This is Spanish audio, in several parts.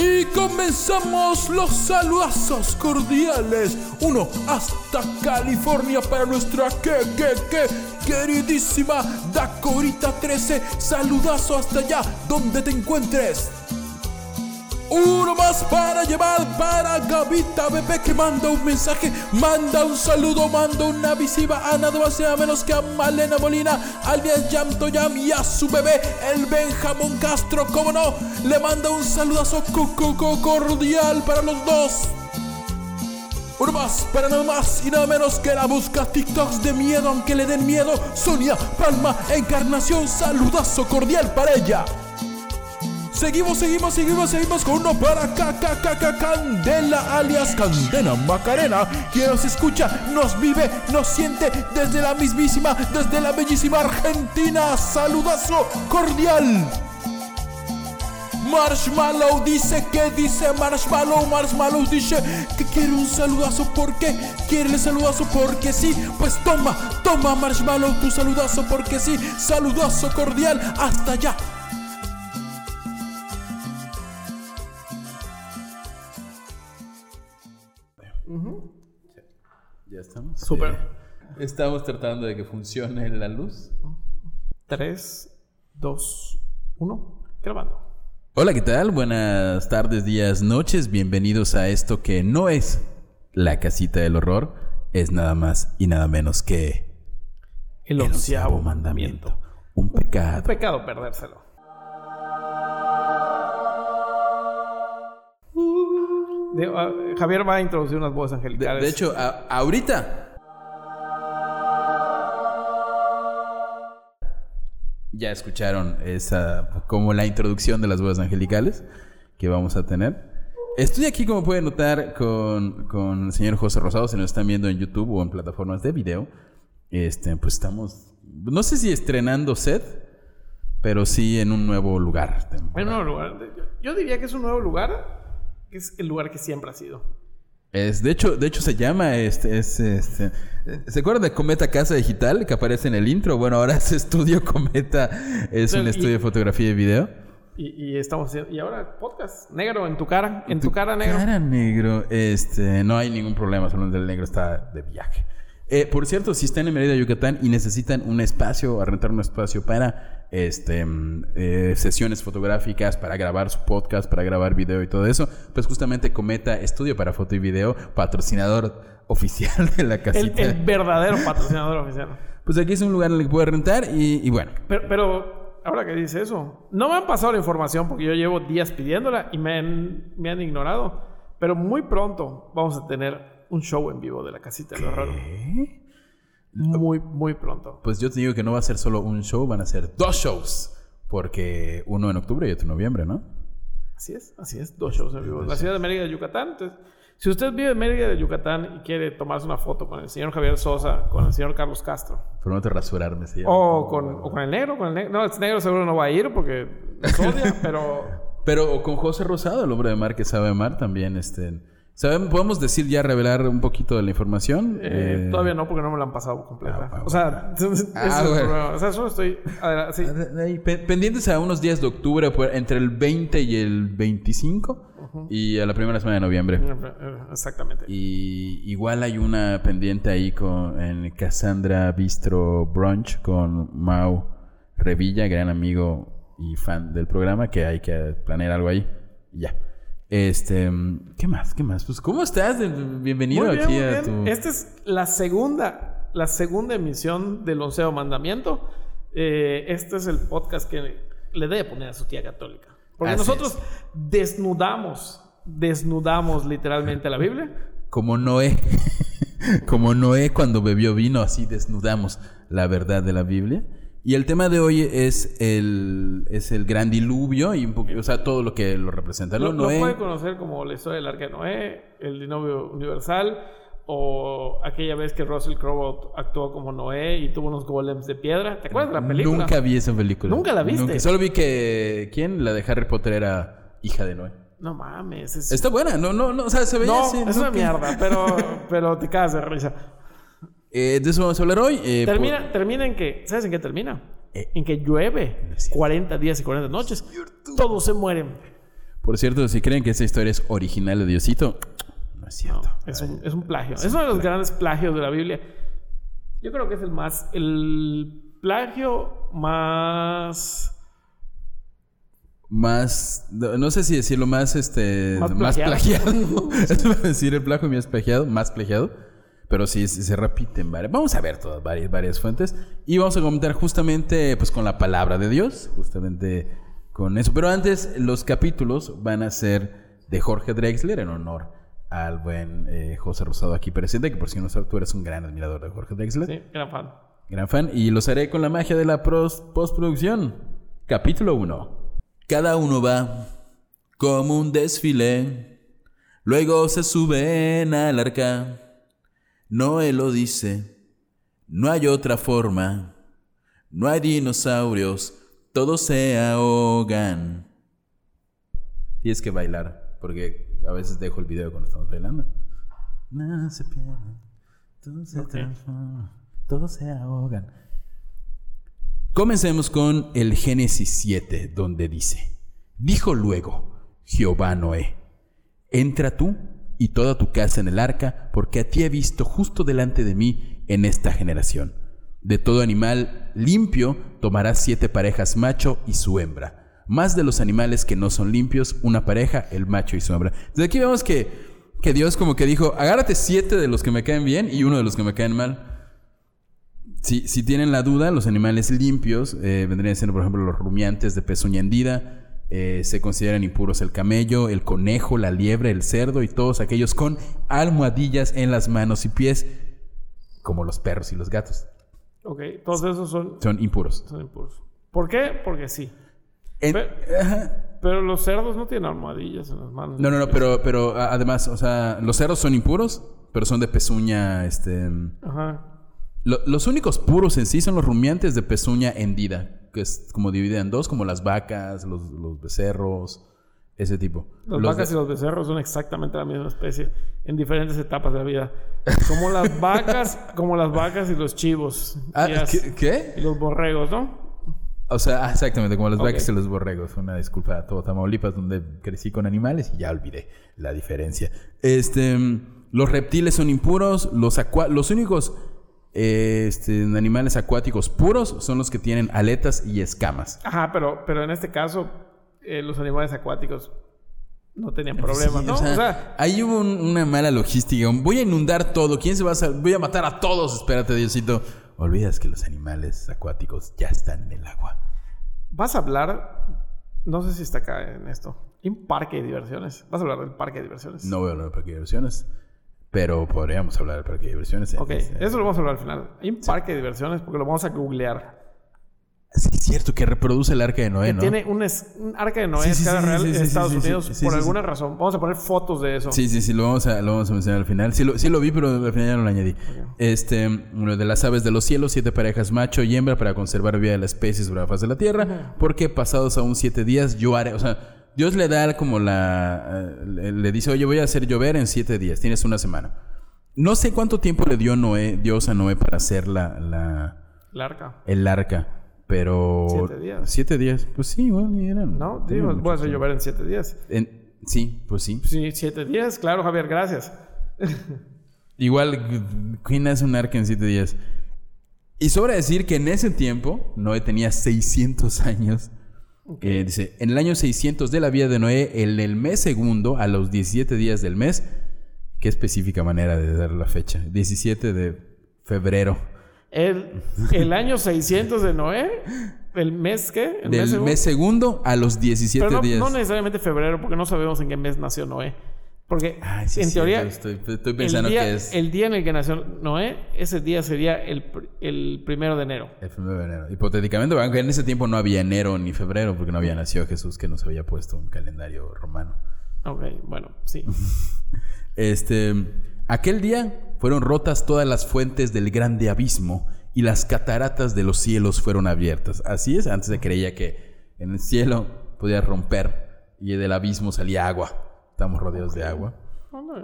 Y comenzamos los saludazos cordiales. Uno hasta California para nuestra que, que, que, queridísima Dacorita 13. Saludazo hasta allá donde te encuentres. Uno más para llevar para Gavita Bebé que manda un mensaje, manda un saludo, manda una visiva a nada más y menos que a Malena Molina, alias Yam Toyam y a su bebé, el Benjamín Castro, como no, le manda un saludazo cordial para los dos. Uno más, para nada más y nada menos que la busca TikToks de miedo, aunque le den miedo, Sonia Palma Encarnación, saludazo cordial para ella. Seguimos, seguimos, seguimos, seguimos con uno para KKKK Candela alias Candela Macarena, quien nos escucha, nos vive, nos siente desde la mismísima, desde la bellísima Argentina. Saludazo cordial. Marshmallow dice que dice Marshmallow, Marshmallow dice que quiere un saludazo porque quiere el saludazo porque sí, pues toma, toma Marshmallow tu saludazo porque sí, saludazo cordial hasta allá. Ya estamos. Súper. Eh, estamos tratando de que funcione la luz. 3, 2, 1, grabando. Hola, ¿qué tal? Buenas tardes, días, noches. Bienvenidos a esto que no es la casita del horror, es nada más y nada menos que El onceavo mandamiento. Un pecado. Pecado perdérselo. De- ah, Javier va a introducir unas voces angelicales. de hecho, a- ahorita ya escucharon esa como la introducción de las voces angelicales que vamos a tener. Estoy aquí, como pueden notar, con, con el señor José Rosado. Si nos están viendo en YouTube o en plataformas de video, este, pues estamos, no sé si estrenando set, pero sí en un nuevo lugar. En un nuevo lugar. Yo diría que es un nuevo lugar, que es el lugar que siempre ha sido. Es, de hecho, de hecho se llama este, es, este, ¿se acuerdan de Cometa Casa Digital que aparece en el intro? Bueno, ahora es Estudio Cometa, es un Y- estudio de fotografía y video. Y, y estamos. Y ahora podcast. Negro en tu cara. En tu, cara, negro. Cara negro, este, no hay ningún problema, solo el negro está de viaje. Eh, por cierto, si están en Mérida, Yucatán y necesitan un espacio, a rentar un espacio para este, mm, eh, sesiones fotográficas, para grabar su podcast, para grabar video y todo eso, pues justamente Cometa Estudio para Foto y Video, patrocinador oficial de la El, casita. el verdadero patrocinador oficial. Pues aquí es un lugar en el que puede rentar y, y bueno. Pero, pero ahora que dice eso, no me han pasado la información porque yo llevo días pidiéndola y me han, me han ignorado. Pero muy pronto vamos a tener un show en vivo de la casita del horror. Muy, muy pronto. Pues yo te digo que no va a ser solo un show, van a ser dos shows. Porque uno en octubre y otro en noviembre, ¿no? Así es, así es, dos shows en vivo. La ciudad de Mérida de Yucatán. Entonces, si usted vive en Mérida de Yucatán y quiere tomarse una foto con el señor Javier Sosa, con el señor Carlos Castro, Prometo rasurarme, se llama. o con, o con el negro, con el negro. No, el negro seguro no va a ir porque nos odia, pero Pero o con José Rosado, el hombre de mar que sabe amar, también. Este, ¿saben? ¿Podemos decir ya, revelar un poquito de la información? Eh, Eh, todavía no, porque no me la han pasado completa. Ah, o sea, ese es el Ah, bueno. problema. O sea, solo estoy. sí. pe- pendientes a unos días de octubre, entre el 20 y el 25, y a la primera semana de noviembre. Eh, Exactamente. Y igual hay una pendiente ahí con, en Cassandra Bistro Brunch con Mau Revilla, gran amigo y fan del programa, que hay que planear algo ahí. Y Ya. Este, ¿qué más? ¿Qué más? Pues, ¿cómo estás? Bienvenido Muy bien, aquí muy a bien. tu. Esta es la segunda, la segunda emisión del onceavo mandamiento. Eh, este es el podcast que le debe poner a su tía católica. Porque Así nosotros desnudamos, desnudamos literalmente la Biblia. Como Noé. Como Noé cuando bebió vino, así desnudamos la verdad de la Biblia. Y el tema de hoy es el, es el gran diluvio y un poquito, o sea, todo lo que lo representa. Lo, ¿no? lo Noé, puede conocer como la historia del Arca de Noé, el diluvio universal, o aquella vez que Russell Crowe actuó como Noé y tuvo unos golems de piedra. ¿Te acuerdas de la película? Nunca vi esa película. ¿Nunca la viste? Nunca. Solo vi que. ¿Quién? La de Harry Potter era hija de Noé. No mames. Es... Está buena, no, no, no, o sea, se veía no, así, es ¿no? una Que- mierda, pero, pero te cagas de risa. Eh, de eso vamos a hablar hoy. eh, Termina, termina en que, ¿sabes en qué termina? Eh. en que llueve es cierto. 40 días y 40 noches. Todos se mueren. Por, por cierto, si creen que esta historia es original de Diosito, no es No, cierto. es, un, es un plagio. Es uno de los grandes plagios de la Biblia. Yo creo que es el más. El plagio más. Más, no no sé si decirlo más, este, Más más, plagiado. plagiado. Eso iba a decir el plagio más plagiado, más plagiado. Pero sí, sí se repiten varias. Vamos a ver todas, varias, varias fuentes. Y vamos a comentar justamente, pues, con la palabra de Dios. Justamente con eso. Pero antes, los capítulos van a ser de Jorge Drexler en honor al buen eh, José Rosado aquí presente. Que por si no sabes, tú eres un gran admirador de Jorge Drexler. Sí, gran fan. Gran fan. Y los haré con la magia de la postproducción. Capítulo 1. Cada uno va como un desfile. Luego se suben al arca. Noé lo dice. No hay otra forma. No hay dinosaurios. Todos se ahogan. Tienes que bailar. Porque a veces dejo el video cuando estamos bailando. Nada se pierde. Todo se transforma. Todos se ahogan. Comencemos con el Génesis 7, donde dice, dijo luego Jehová Noé, entra tú y toda tu casa en el arca, porque a ti he visto justo delante de mí en esta generación. De todo animal limpio tomarás siete parejas macho y su hembra. Más de los animales que no son limpios, una pareja, el macho y su hembra. Desde aquí vemos que, que Dios como que dijo, agárrate siete de los que me caen bien y uno de los que me caen mal. Si, si tienen la duda, los animales limpios eh, vendrían siendo, por ejemplo, los rumiantes de pezuña hendida. Eh, se consideran impuros el camello, el conejo, la liebre, el cerdo y todos aquellos con almohadillas en las manos y pies, como los perros y los gatos. Ok, todos esos son, Son impuros. son impuros. ¿Por qué? Porque sí. En-. Pero los cerdos no tienen almohadillas en las manos. No, no, no, pero, pero además, o sea, los cerdos son impuros, pero son de pezuña, este... Ajá. Lo- los únicos puros en sí son los rumiantes de pezuña hendida, que es como dividida en dos, como las vacas, los, los becerros, ese tipo. Las Los vacas de- y los becerros son exactamente la misma especie en diferentes etapas de la vida. Como las vacas, como las vacas y los chivos. Ah, y, las- ¿qué, qué? y los borregos, ¿no? O sea, ah, exactamente, como las vacas y los borregos. Una disculpa a todo Tamaulipas, donde crecí con animales y ya olvidé la diferencia. Este, mm, los reptiles son impuros, los, acua- los únicos este, animales acuáticos puros son los que tienen aletas y escamas. Ajá, pero, pero en este caso, eh, los animales acuáticos no tenían problemas, Sí, ¿no? o sea, O sea, ahí hubo un- una mala logística. Voy a inundar todo. ¿Quién se va a Voy a matar a todos. Espérate, Diosito. Olvidas que los animales acuáticos ya están en el agua. vas a hablar, no sé si está acá en esto, un parque de diversiones. Vas a hablar del parque de diversiones. No voy a hablar del parque de diversiones, pero podríamos hablar del parque de diversiones. Ok, eso lo vamos a hablar al final. Hay un parque de diversiones porque lo vamos a googlear. Sí, es cierto que reproduce el arca de Noé, Que ¿no? tiene un, es- un arca de Noé Sí, sí, escala real en Estados Unidos por alguna razón. Vamos a poner fotos de eso. Sí, sí, sí, lo vamos a, lo vamos a mencionar al final. Sí lo, sí lo vi, pero al final ya no lo añadí. Este, uno de las aves de los cielos, siete parejas macho y hembra para conservar vida de la especie sobre la faz de la tierra, porque pasados aún siete días yo haré, o sea, Dios le da como la, eh, le, le dice, oye, voy a hacer llover en siete días, tienes una semana. No sé cuánto tiempo le dio Noé, Dios a Noé para hacer la, la, El arca. el arca, pero... Siete días. Siete días, pues sí, bueno, eran... No, digo, voy a hacer llover en siete días. En- sí, pues sí. Sí, siete días, claro, Javier, gracias. Igual, ¿quién hace un arca en siete días? Y sobra decir que en ese tiempo, Noé tenía 600 años. Eh, dice, en el año 600 de la vida de Noé, en el mes segundo, a los 17 días del mes, qué específica manera de dar la fecha, 17 de febrero. El, el año 600 de Noé, el mes qué? El Del segundo. mes segundo a los 17 Pero no, días. no necesariamente febrero, porque no sabemos en qué mes nació Noé. Porque Ay, sí, en sí, teoría, estoy, estoy el pensando día, que es el día en el que nació Noé, ese día sería el, el primero de enero. el primero de enero. Hipotéticamente, aunque en ese tiempo no había enero ni febrero, porque no había nacido Jesús, que no se había puesto un calendario romano. Ok, bueno, sí. Este, aquel día fueron rotas todas las fuentes del grande abismo y las cataratas de los cielos fueron abiertas. Así es, antes se creía que en el cielo podía romper y del abismo salía agua. Estamos rodeados de agua.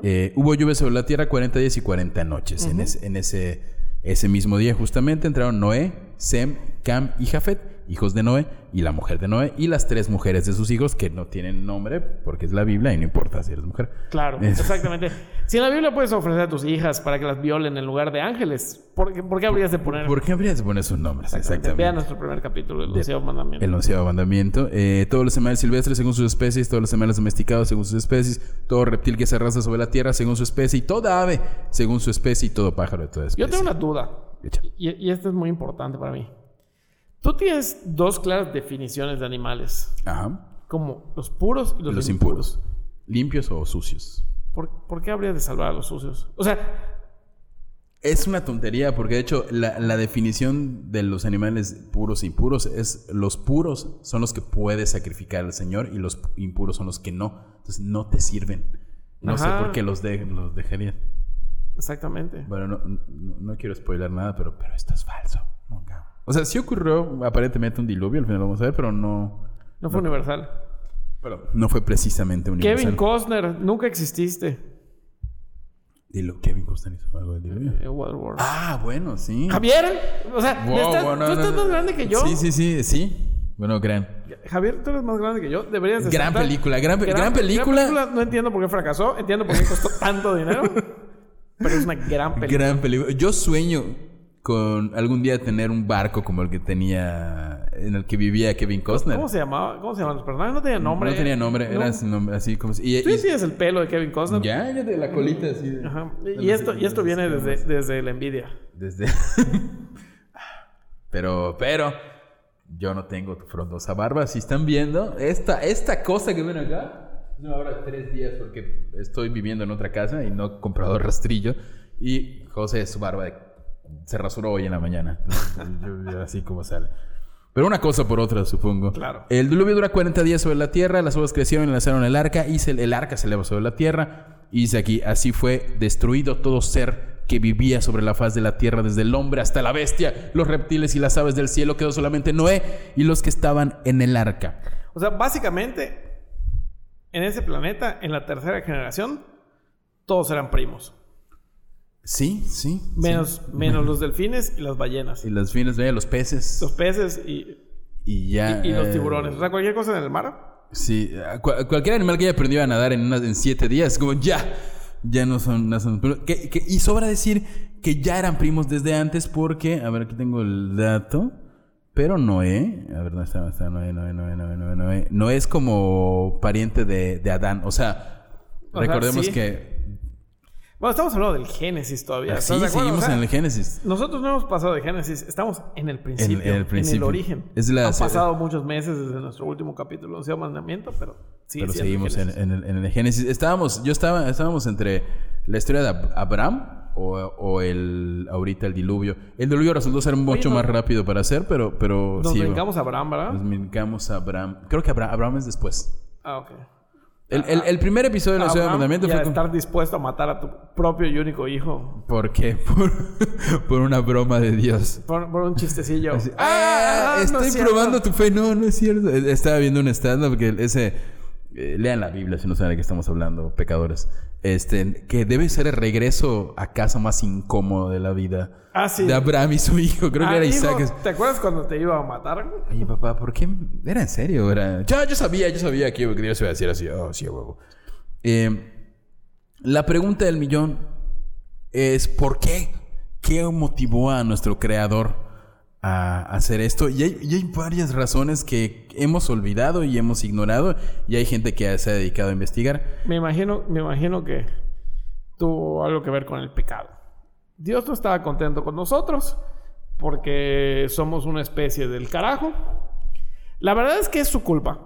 Eh, hubo lluvia sobre la tierra 40 días y 40 noches. En, ese, en ese, ese mismo día justamente entraron Noé, Sem, Cam y Jafet, hijos de Noé, y la mujer de Noé, y las tres mujeres de sus hijos que no tienen nombre porque es la Biblia y no importa si eres mujer. Claro, Es- exactamente. Si en la Biblia puedes ofrecer a tus hijas para que las violen en lugar de ángeles, ¿por qué, por qué habrías de poner? ¿Por qué habrías de poner sus nombres? Exactamente. Vean nuestro primer capítulo del De- onceavo mandamiento. El onceavo mandamiento. Eh, todos los animales silvestres según sus especies, todos los animales domesticados según sus especies, todo reptil que se arrastra sobre la tierra según su especie, y toda ave según su especie, y todo pájaro de toda especie. Yo tengo una duda, y, y esto es muy importante para mí. Tú tienes dos claras definiciones de animales, Ajá. como los puros y los, Los, impuros. impuros. ¿Limpios o sucios? ¿Por, por qué habría de salvar a los sucios? O sea, Es una tontería porque de hecho la, la definición de los animales puros e impuros es los puros son los que puedes sacrificar al Señor y los impuros son los que no. Entonces no te sirven. No sé por qué los, de, los dejarían. exactamente. Bueno, no, no, no quiero spoiler nada, pero, pero esto es falso. Nunca. O sea, sí ocurrió aparentemente un diluvio, al final lo vamos a ver, pero no. No fue universal. pero no fue precisamente universal. Kevin Costner, nunca exististe. Dilo, Kevin Costner hizo algo del diluvio. Eh, Waterworld. Ah, bueno, sí. Javier, o sea, Wow, estás- bueno, tú estás no. más grande que yo. Sí, sí, sí, sí. Bueno, gran. Javier, tú eres más grande que yo. Deberías de Gran película, gran pe- gran película. No entiendo por qué fracasó. Entiendo por qué costó tanto dinero. Pero es una gran película. Gran película. Yo sueño con algún día tener un barco como el que tenía, en el que vivía Kevin Costner. ¿Cómo se llamaba? ¿Cómo se llaman los personajes? No tenía nombre. No tenía nombre, No. era nombre, así como... Y, Tú tienes el pelo de Kevin Costner. ya, ya de la colita así. de- Ajá. Y, y esto, y esto viene desde, desde la envidia. Desde... pero, pero, yo no tengo tu frondosa barba. Si están viendo, esta, esta cosa que ven acá, no ahora tres días porque estoy viviendo en otra casa y no he comprado rastrillo. Y José, su barba de- se rasuró hoy en la mañana. Entonces, yo- yo así como sale. Pero una cosa por otra, supongo. Claro. El diluvio dura 40 días sobre la tierra, las aguas crecieron y lanzaron el arca, y se- el arca se eleva sobre la tierra. Y dice aquí, así fue destruido todo ser que vivía sobre la faz de la tierra, desde el hombre hasta la bestia, los reptiles y las aves del cielo, quedó solamente Noé y los que estaban en el arca. O sea, básicamente, en ese planeta, en la tercera generación, todos eran primos. Sí, sí. Menos, menos los delfines y las ballenas. Y los fines, veía los peces. Los peces y, Y ya. y los eh, tiburones. O sea, cualquier cosa en el mar. Sí, cualquier animal que haya aprendido a nadar en, unas- en siete días, como ya, ya no son, no son. Que- que- y sobra decir que ya eran primos desde antes porque, a ver, aquí tengo el dato, pero Noé, a ver, ¿dónde está? ¿Dónde está? Noé, Noé, Noé, Noé, Noé, Noé. Noé es como pariente de, de Adán, o sea, O sea, recordemos sí. que... Bueno, estamos hablando del Génesis todavía. Sí, ¿estás de acuerdo? seguimos O sea, en el Génesis. Nosotros no hemos pasado de Génesis, estamos en el principio, En- en el principio. origen. Es la- Han pasado muchos meses desde nuestro último capítulo, onceavo mandamiento, pero sí, pero sí, seguimos en, en el, en el Génesis. Estábamos, yo estaba, estábamos entre la historia de Ab- Abraham o, o el ahorita el diluvio. El diluvio resultó ser mucho no- más rápido para hacer, pero, pero Nos sí. brincamos a Abraham, ¿verdad? Nos brincamos a Abraham. Creo que Abraham, Abraham es después. Ah, ok. El, el- el primer episodio de la ciudad del Abraham, mandamiento fue a con- estar dispuesto a matar a tu propio y único hijo. ¿Por qué? Por, por una broma de Dios. Por, por un chistecillo. Ah, no estoy es cierto. probando tu fe. No, no es cierto. Eh, Estaba viendo un stand-up que ese. eh, lean la Biblia si no saben de qué estamos hablando, pecadores. Este, que debe ser el regreso a casa más incómodo de la vida Ah, sí. de Abraham y su hijo. Creo que Ah, era hijo, Isaac. ¿Te acuerdas cuando te iba a matar? Oye, papá, ¿por qué? ¿Era en serio? Era... Yo, yo sabía, yo sabía que, Dios iba a decir así. Oh, sí, huevo. Eh, la pregunta del millón es: ¿por qué? ¿Qué motivó a nuestro creador a hacer esto? Y hay, y hay varias razones que hemos olvidado y hemos ignorado. Y hay gente que se ha dedicado a investigar. Me imagino, me imagino que tuvo algo que ver con el pecado. Dios no estaba contento con nosotros porque somos una especie del carajo. La verdad es que es su culpa.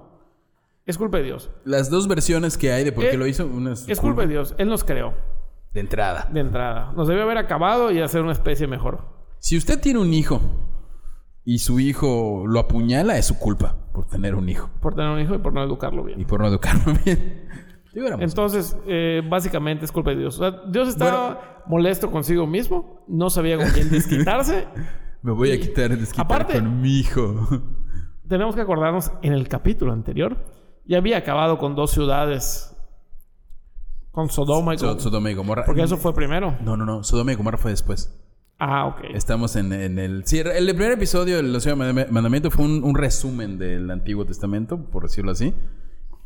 Es culpa de Dios. Las dos versiones que hay de por qué Eh, lo hizo, una Es culpa de Dios. Él nos creó de entrada. de entrada. Nos debió haber acabado y hacer una especie mejor. Si usted tiene un hijo y su hijo lo apuñala, es su culpa por tener un hijo Por tener un hijo y por no educarlo bien. y por no educarlo bien. Entonces, eh, básicamente es culpa de Dios. O sea, Dios estaba molesto consigo mismo, no sabía con quién desquitarse. me voy a quitar desquitar aparte- con mi hijo. Tenemos que acordarnos, en el capítulo anterior, ya había acabado con dos ciudades, con Sodoma y So- con... Sodoma y Gomorra. Porque eso fue primero. No, no, no. Sodoma y Gomorra fue después. Ah, ok. Estamos en, en el... Sí, el primer episodio del Océano Mandam- Mandamiento fue un, un resumen del Antiguo Testamento, por decirlo así.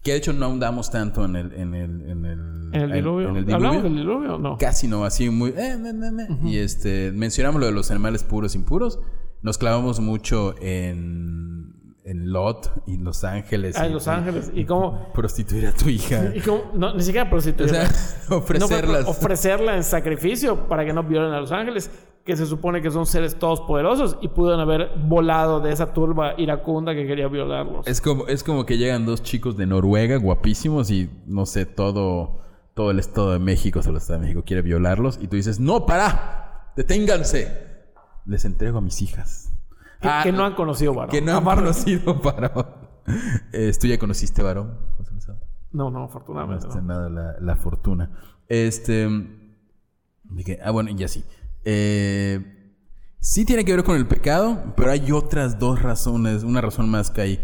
Que de hecho no ahondamos tanto en el... En el, en el, ¿En el diluvio? en el diluvio. ¿Hablamos del diluvio o no? Casi no, así muy... eh, me, me. Y este, mencionamos lo de los animales puros e impuros. Nos clavamos mucho en, en Lot y Los Ángeles. Ah, y- Los Ángeles. ¿Y cómo...? Prostituir a tu hija. Y cómo no, ni siquiera prostituirla. O sea, ofrecerlas. No, ofrecerla en sacrificio para que no violen a los ángeles, que se supone que son seres todos poderosos y pudieron haber volado de esa turba iracunda que quería violarlos. Es como, es como que llegan dos chicos de Noruega guapísimos y no sé, todo, todo el Estado de México, solo el Estado de México quiere violarlos y tú dices, no, para, deténganse. Les entrego a mis hijas. que, Ah, que no han conocido varón. que no han conocido varón. Eh, ¿Tú ya conociste varón? No, no, No afortunadamente. está no. nada la, la fortuna. Este. ¿de qué? Ah, bueno, y ya sí. Eh, sí tiene que ver con el pecado, pero hay otras dos razones, una razón más que hay.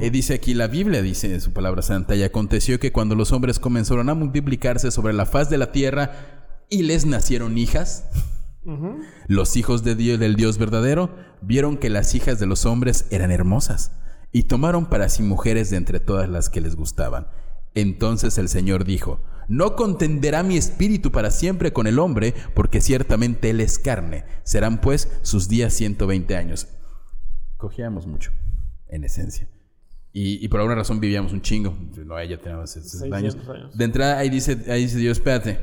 Eh, dice aquí, la Biblia dice en su palabra santa, y aconteció que cuando los hombres comenzaron a multiplicarse sobre la faz de la tierra y les nacieron hijas, los hijos de Dios, del Dios verdadero vieron que las hijas de los hombres eran hermosas y tomaron para sí mujeres de entre todas las que les gustaban. Entonces el Señor dijo, no contenderá mi espíritu para siempre con el hombre, porque ciertamente él es carne. Serán pues sus días 120 años. Cogíamos mucho, en esencia. Y, y por alguna razón vivíamos un chingo. No, ella tenía 60 años. 600 años. De entrada ahí dice, ahí dice Dios, espérate.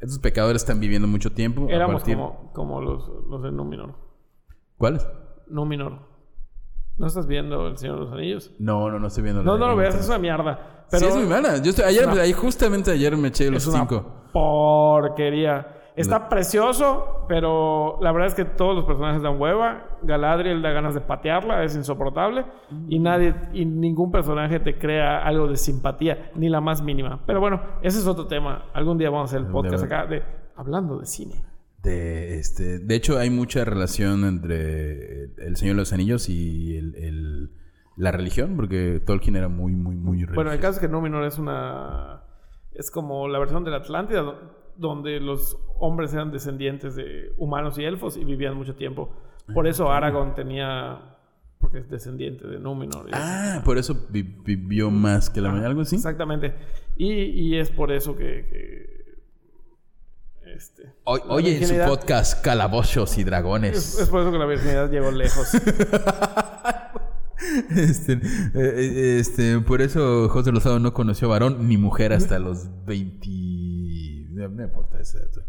Estos pecadores están viviendo mucho tiempo. a Éramos partir- como, como los, los de Númenor. ¿Cuáles? Númenor. ¿No estás viendo El Señor de los Anillos? No, no, no estoy viendo. No, no lo veas, es una mierda. Pero sí, es muy mala. Yo estoy, ayer, una- ahí justamente ayer me eché los es una cinco. porquería. Está precioso, pero la verdad es que todos los personajes dan hueva. Galadriel da ganas de patearla, es insoportable. Y nadie, y ningún personaje te crea algo de simpatía, ni la más mínima. Pero bueno, ese es otro tema. Algún día vamos a hacer el podcast acá de hablando de cine. De, este, de hecho, hay mucha relación entre el, el Señor de los Anillos y el, el- la religión, porque Tolkien era muy, muy, muy religioso. Bueno, el caso es que Númenor es una. Es como la versión de la Atlántida, do- donde los hombres eran descendientes de humanos y elfos y vivían mucho tiempo. Por eso Aragorn tenía. Porque es descendiente de Númenor. Ah, por eso vi- vivió más que la mayoría, algo así. Exactamente. Y, y es por eso que. que, este, O- oye, en su podcast Calabozos y Es, Dragones. es por eso que la virginidad llegó lejos. Este, eh, eh, este, por eso José Lozado no conoció varón ni mujer hasta los 20. No me importa ese dato.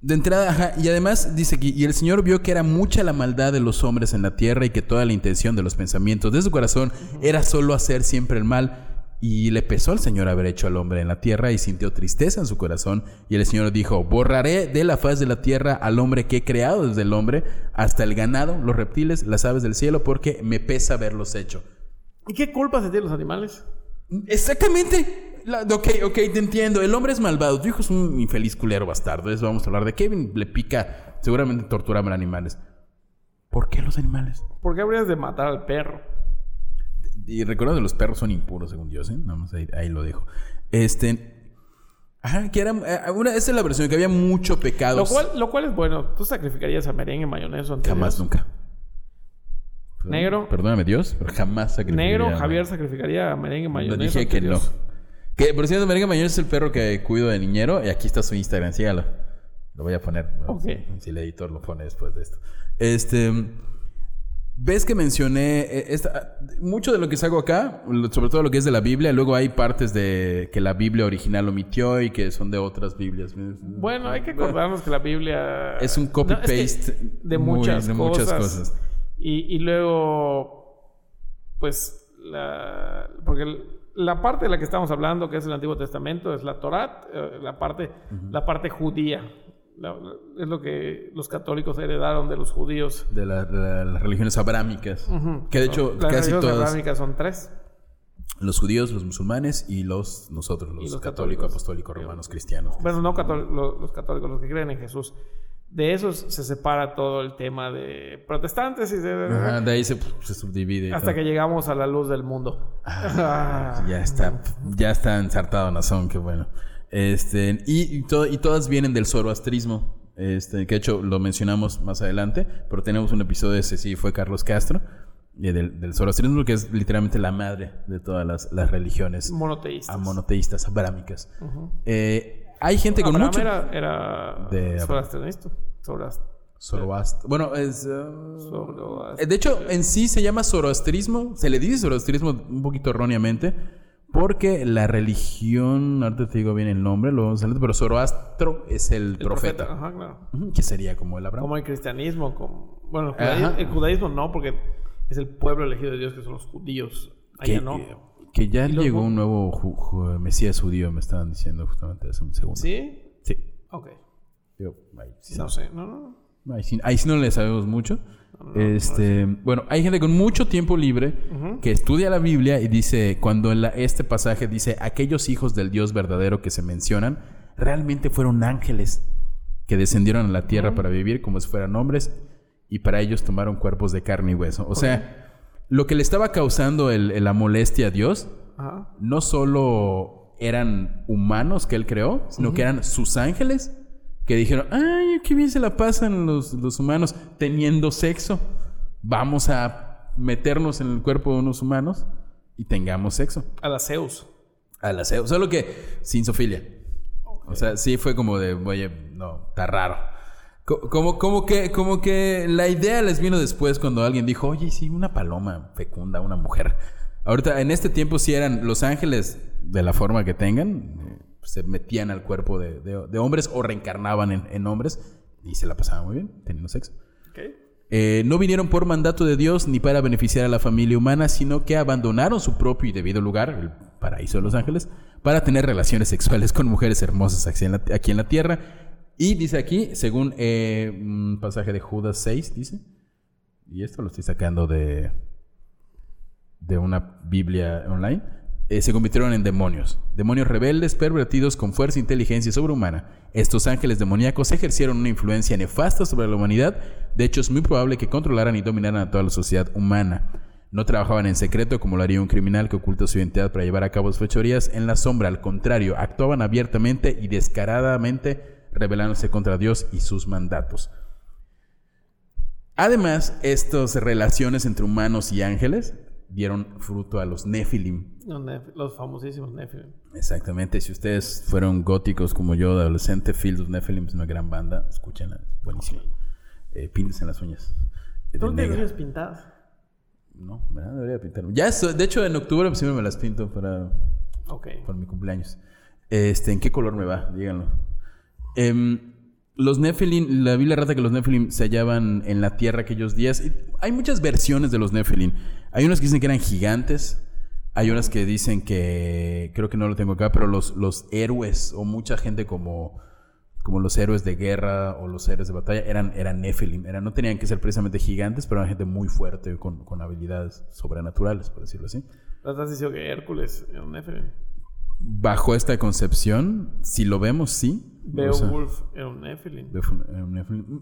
De entrada, ajá, y además dice aquí, y el Señor vio que era mucha la maldad de los hombres en la tierra y que toda la intención de los pensamientos de su corazón era solo hacer siempre el mal. Y le pesó al Señor haber hecho al hombre en la tierra y sintió tristeza en su corazón. Y el Señor dijo, borraré de la faz de la tierra al hombre que he creado desde el hombre hasta el ganado, los reptiles, las aves del cielo, porque me pesa haberlos hecho. ¿Y qué culpa se tienen los animales? Exactamente. La- ok, ok, te entiendo. El hombre es malvado. Tu hijo es un infeliz culero bastardo. Eso vamos a hablar de Kevin. Le pica. Seguramente torturaban animales. ¿Por qué los animales? ¿Por qué habrías de matar al perro? Y recuerdo que los perros son impuros, según Dios, ¿eh? Nada más ahí, ahí lo dejo. Este. Ajá, que era. eh, Una, esa es la versión, que había mucho pecado. Lo cual, lo cual es bueno. ¿Tú sacrificarías a merengue, mayonesa ante Jamás, Dios? nunca. Negro. Perdóname, Dios, pero jamás sacrificaría. Negro, Javier sacrificaría a merengue, No, mayonesa. dije ante que no. Que, por cierto, Merengue Mayor es el perro que cuido de niñero. Y aquí está su Instagram, sígalo. Lo voy a poner. Si el editor lo pone después de esto. Este. Ves que mencioné eh, esta- mucho de lo que hago acá, sobre todo lo que es de la Biblia. Luego hay partes de que la Biblia original omitió y que son de otras Biblias. Bueno, hay que acordarnos que la Biblia... Es un No, es que copy-paste de muy- muchas de cosas. muchas cosas. Y, y luego, pues, la, porque la parte de la que estamos hablando, que es el Antiguo Testamento, es la Torá, eh, la parte, la parte judía. La- es lo que los católicos heredaron de los judíos. De, la- de la- las religiones abrámicas. Que de hecho Las casi religiones todas... abrámicas son tres. Los judíos, los musulmanes y los nosotros, los, católicos, católicos. apostólicos, romanos, cristianos. Bueno, no cató- lo- los católicos, los que creen en Jesús. De esos se separa todo el tema de protestantes y de... Ajá, de ahí se, se subdivide. hasta que llegamos a la luz del mundo. Ah. Ya está, ya está ensartado Nazón, qué bueno. Este, y, y, to- y todas vienen del zoroastrismo. Este, que de hecho lo mencionamos más adelante, pero tenemos un episodio, ese sí fue Carlos Castro, eh, del, del zoroastrismo, que es literalmente la madre de todas las, las religiones Monoteístas. a monoteístas, abrámicas. Eh, hay gente con Abraham mucho... era, era De Abraham. zoroastrianista. Zoroast- Zoroast- Bueno, es... uh, De hecho, en sí se llama zoroastrismo, se le dice zoroastrismo un poquito erróneamente, porque la religión, ahorita te digo bien el nombre, lo vamos a leer, pero Zoroastro es el, el profeta, Ajá, claro. Que sería como el Abraham. Como el cristianismo. Como, bueno, el judaísmo, el judaísmo no, porque es el pueblo elegido de Dios, que son los judíos. que, Allá no. que ya los llegó un nuevo ju- ju- mesías judío, me estaban diciendo justamente hace un segundo. ¿Sí? Sí. Ok. Yo, ahí, sí, No sé. No, no, no. Ahí sí, ahí sí no le sabemos mucho. Este, bueno, hay gente con mucho tiempo libre que estudia la Biblia y dice, cuando en la- este pasaje dice, aquellos hijos del Dios verdadero que se mencionan, realmente fueron ángeles que descendieron a la tierra para vivir como si fueran hombres y para ellos tomaron cuerpos de carne y hueso. O sea, lo que le estaba causando el- la molestia a Dios no solo eran humanos que él creó, sino que eran sus ángeles que dijeron, ay, qué bien se la pasan los, los humanos teniendo sexo. Vamos a meternos en el cuerpo de unos humanos y tengamos sexo. A la Zeus. Al aseo. Solo que sin sofilia. O sea, sí fue como de, oye, no, está raro. Co- Como, como, que, como que la idea les vino después cuando alguien dijo, oye, sí, una paloma fecunda, una mujer. Ahorita, en este tiempo sí eran los ángeles de la forma que tengan, se metían al cuerpo de, de- de hombres o reencarnaban en, en hombres y se la pasaban muy bien teniendo sexo. Eh, no vinieron por mandato de Dios ni para beneficiar a la familia humana, sino que abandonaron su propio y debido lugar, el paraíso de los ángeles, para tener relaciones sexuales con mujeres hermosas aquí en la, aquí en la tierra. Y dice aquí, según eh, un pasaje de Judas 6, dice, y esto lo estoy sacando de, de una Biblia online, eh, se convirtieron en demonios. Demonios rebeldes, pervertidos con fuerza e inteligencia sobrehumana. Estos ángeles demoníacos ejercieron una influencia nefasta sobre la humanidad. De hecho, es muy probable que controlaran y dominaran a toda la sociedad humana. No trabajaban en secreto como lo haría un criminal que oculta su identidad para llevar a cabo sus fechorías en la sombra. Al contrario, actuaban abiertamente y descaradamente, rebelándose contra Dios y sus mandatos. Además, estas relaciones entre humanos y ángeles dieron fruto a los Nephilim. Los, los famosísimos Nephilim. Exactamente, si ustedes fueron góticos como yo de adolescente, Field of Nephilim es una gran banda, escúchenla, es buenísima. Eh, píntense en las uñas. eh, ¿Tú negra. uñas pintadas? No, ¿verdad? Debería pintarme. Ya, de hecho, en octubre siempre me las pinto para, Ok. para mi cumpleaños. Este, ¿En qué color me va? Díganlo. Em, los Nephilim, la Biblia rata que los Nephilim se hallaban en la tierra aquellos días. Hay muchas versiones de los Nephilim. Hay unas que dicen que eran gigantes. Hay unas que dicen que, creo que no lo tengo acá, pero los, los héroes o mucha gente como, como los héroes de guerra o los héroes de batalla eran, eran Nephilim. Eran, no tenían que ser precisamente gigantes, pero eran gente muy fuerte con, con habilidades sobrenaturales, por decirlo así. ¿No estás diciendo que Hércules era un Nephilim? Bajo esta concepción, si lo vemos, sí. O sea, Beowulf era un Nephilim. Beowulf- eh, un Nephilim.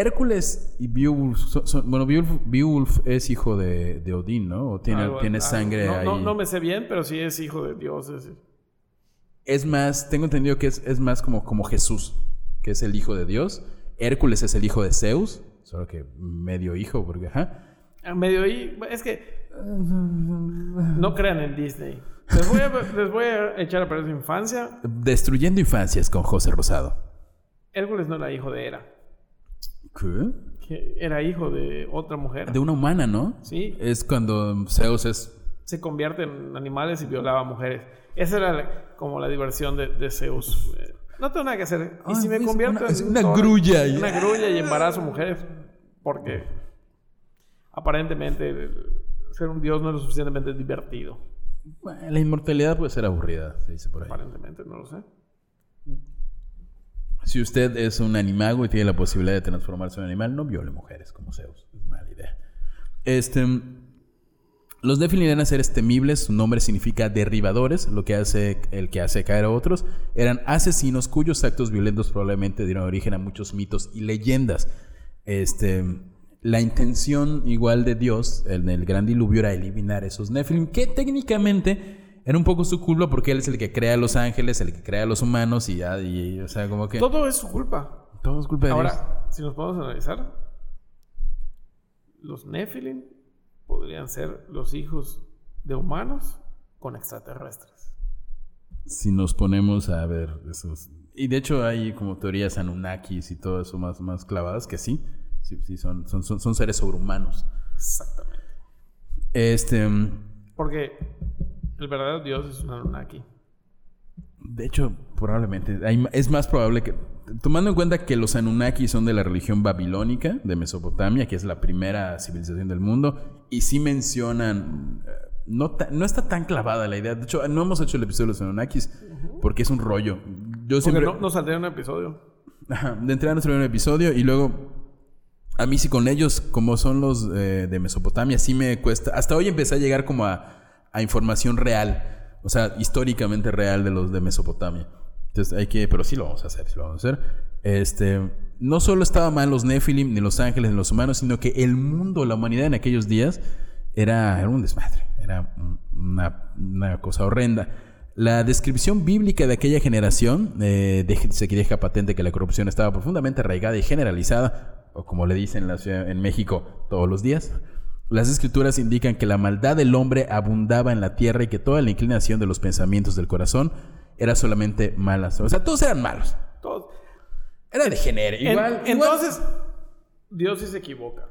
Hércules y Beowulf, son- son- bueno, Beowulf, Beowulf es hijo de, de Odín, ¿no? O tiene, sangre no, ahí. No, no me sé bien, pero sí es hijo de dioses. Es más, tengo entendido que es, es más como, como Jesús, que es el hijo de Dios. Hércules es el hijo de Zeus, solo que medio hijo, porque ajá. A medio ahí, es que no crean en Disney. Les voy a, les voy a echar a perder su infancia. Destruyendo infancias con José Rosado. Hércules no era hijo de Hera, ¿Qué? que era hijo de otra mujer. De una humana, ¿no? Sí. Es cuando Zeus es Se convierte en animales y violaba a mujeres. Esa era la- como la diversión de, de Zeus. Eh, No tengo nada que hacer. Y Ay, si me convierto una- en una grulla y- Una grulla y embarazo mujeres. Porque aparentemente ser un dios no es lo suficientemente divertido. Bueno, la inmortalidad puede ser aburrida, se dice por ahí. Aparentemente, no lo sé. Si usted es un animago y tiene la posibilidad de transformarse en un animal, no viole mujeres como Zeus. Es mala idea. Este, los Nephilim eran seres temibles, su nombre significa derribadores, lo que hace el que hace caer a otros. Eran asesinos cuyos actos violentos probablemente dieron origen a muchos mitos y leyendas. Este, la intención igual de Dios en el gran diluvio era eliminar esos Nephilim, que técnicamente era un poco su culpa porque él es el que crea a los ángeles, el que crea a los humanos y ya, y, o sea, como que... Todo es su culpa. todo es culpa de Dios. Ahora, si nos podemos analizar, los Nephilim podrían ser los hijos de humanos con extraterrestres. si nos ponemos a ver esos... Y de hecho hay como teorías Anunnakis y todo eso más, más clavadas que sí, sí, sí son, son, son, son seres sobrehumanos. Exactamente. Este, Porque el verdadero Dios es un Anunnaki. de hecho, probablemente, hay es más probable que, tomando en cuenta que los Anunnakis son de la religión babilónica de Mesopotamia, que es la primera civilización del mundo, y sí mencionan... eh, No, ta- no está tan clavada la idea. De hecho, no hemos hecho el episodio de los Anunnakis porque es un rollo. Yo Porque siempre... no, no saldría un episodio. Ajá, de entrada nos un episodio y luego a mí sí con ellos, como son los eh, de Mesopotamia, sí me cuesta. Hasta hoy empecé a llegar como a, a información real, o sea, históricamente real de los de Mesopotamia. Entonces hay que, pero sí lo vamos a hacer, sí lo vamos a hacer. Este, no solo estaba mal los Nephilim, ni los ángeles, ni los humanos, sino que el mundo, la humanidad en aquellos días era, un desmadre, era una, cosa horrenda. La descripción bíblica de aquella generación eh, deja- se deja patente que la corrupción estaba profundamente arraigada y generalizada, o como le dicen en México todos los días. Las escrituras indican que la maldad del hombre abundaba en la tierra y que toda la inclinación de los pensamientos del corazón era solamente malas. O sea, todos eran malos. Todos. Era de género. En- Igual, igual- entonces, Dios sí se equivoca.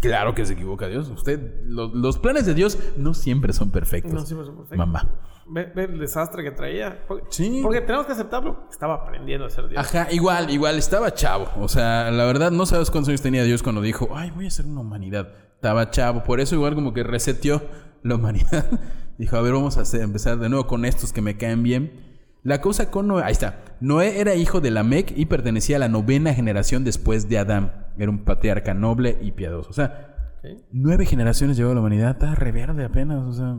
Claro que se equivoca Dios. Usted, lo- los planes de Dios no siempre son perfectos. No siempre son perfectos. Mamá. Ve, ve el desastre que traía. Porque, Sí. porque tenemos que aceptarlo. Estaba aprendiendo a ser Dios. Ajá, igual, igual, estaba chavo. O sea, la verdad, no sabes cuántos años tenía Dios cuando dijo, ay, voy a ser una humanidad. Estaba chavo. Por eso, igual, como que reseteó la humanidad. dijo, a ver, vamos a hacer- empezar de nuevo con estos que me caen bien. La cosa con Noé, ahí está. Noé era hijo de Lamec y pertenecía a la novena generación después de Adán. Era un patriarca noble y piadoso. O sea, nueve generaciones llevó a la humanidad. Está reverde apenas. O sea.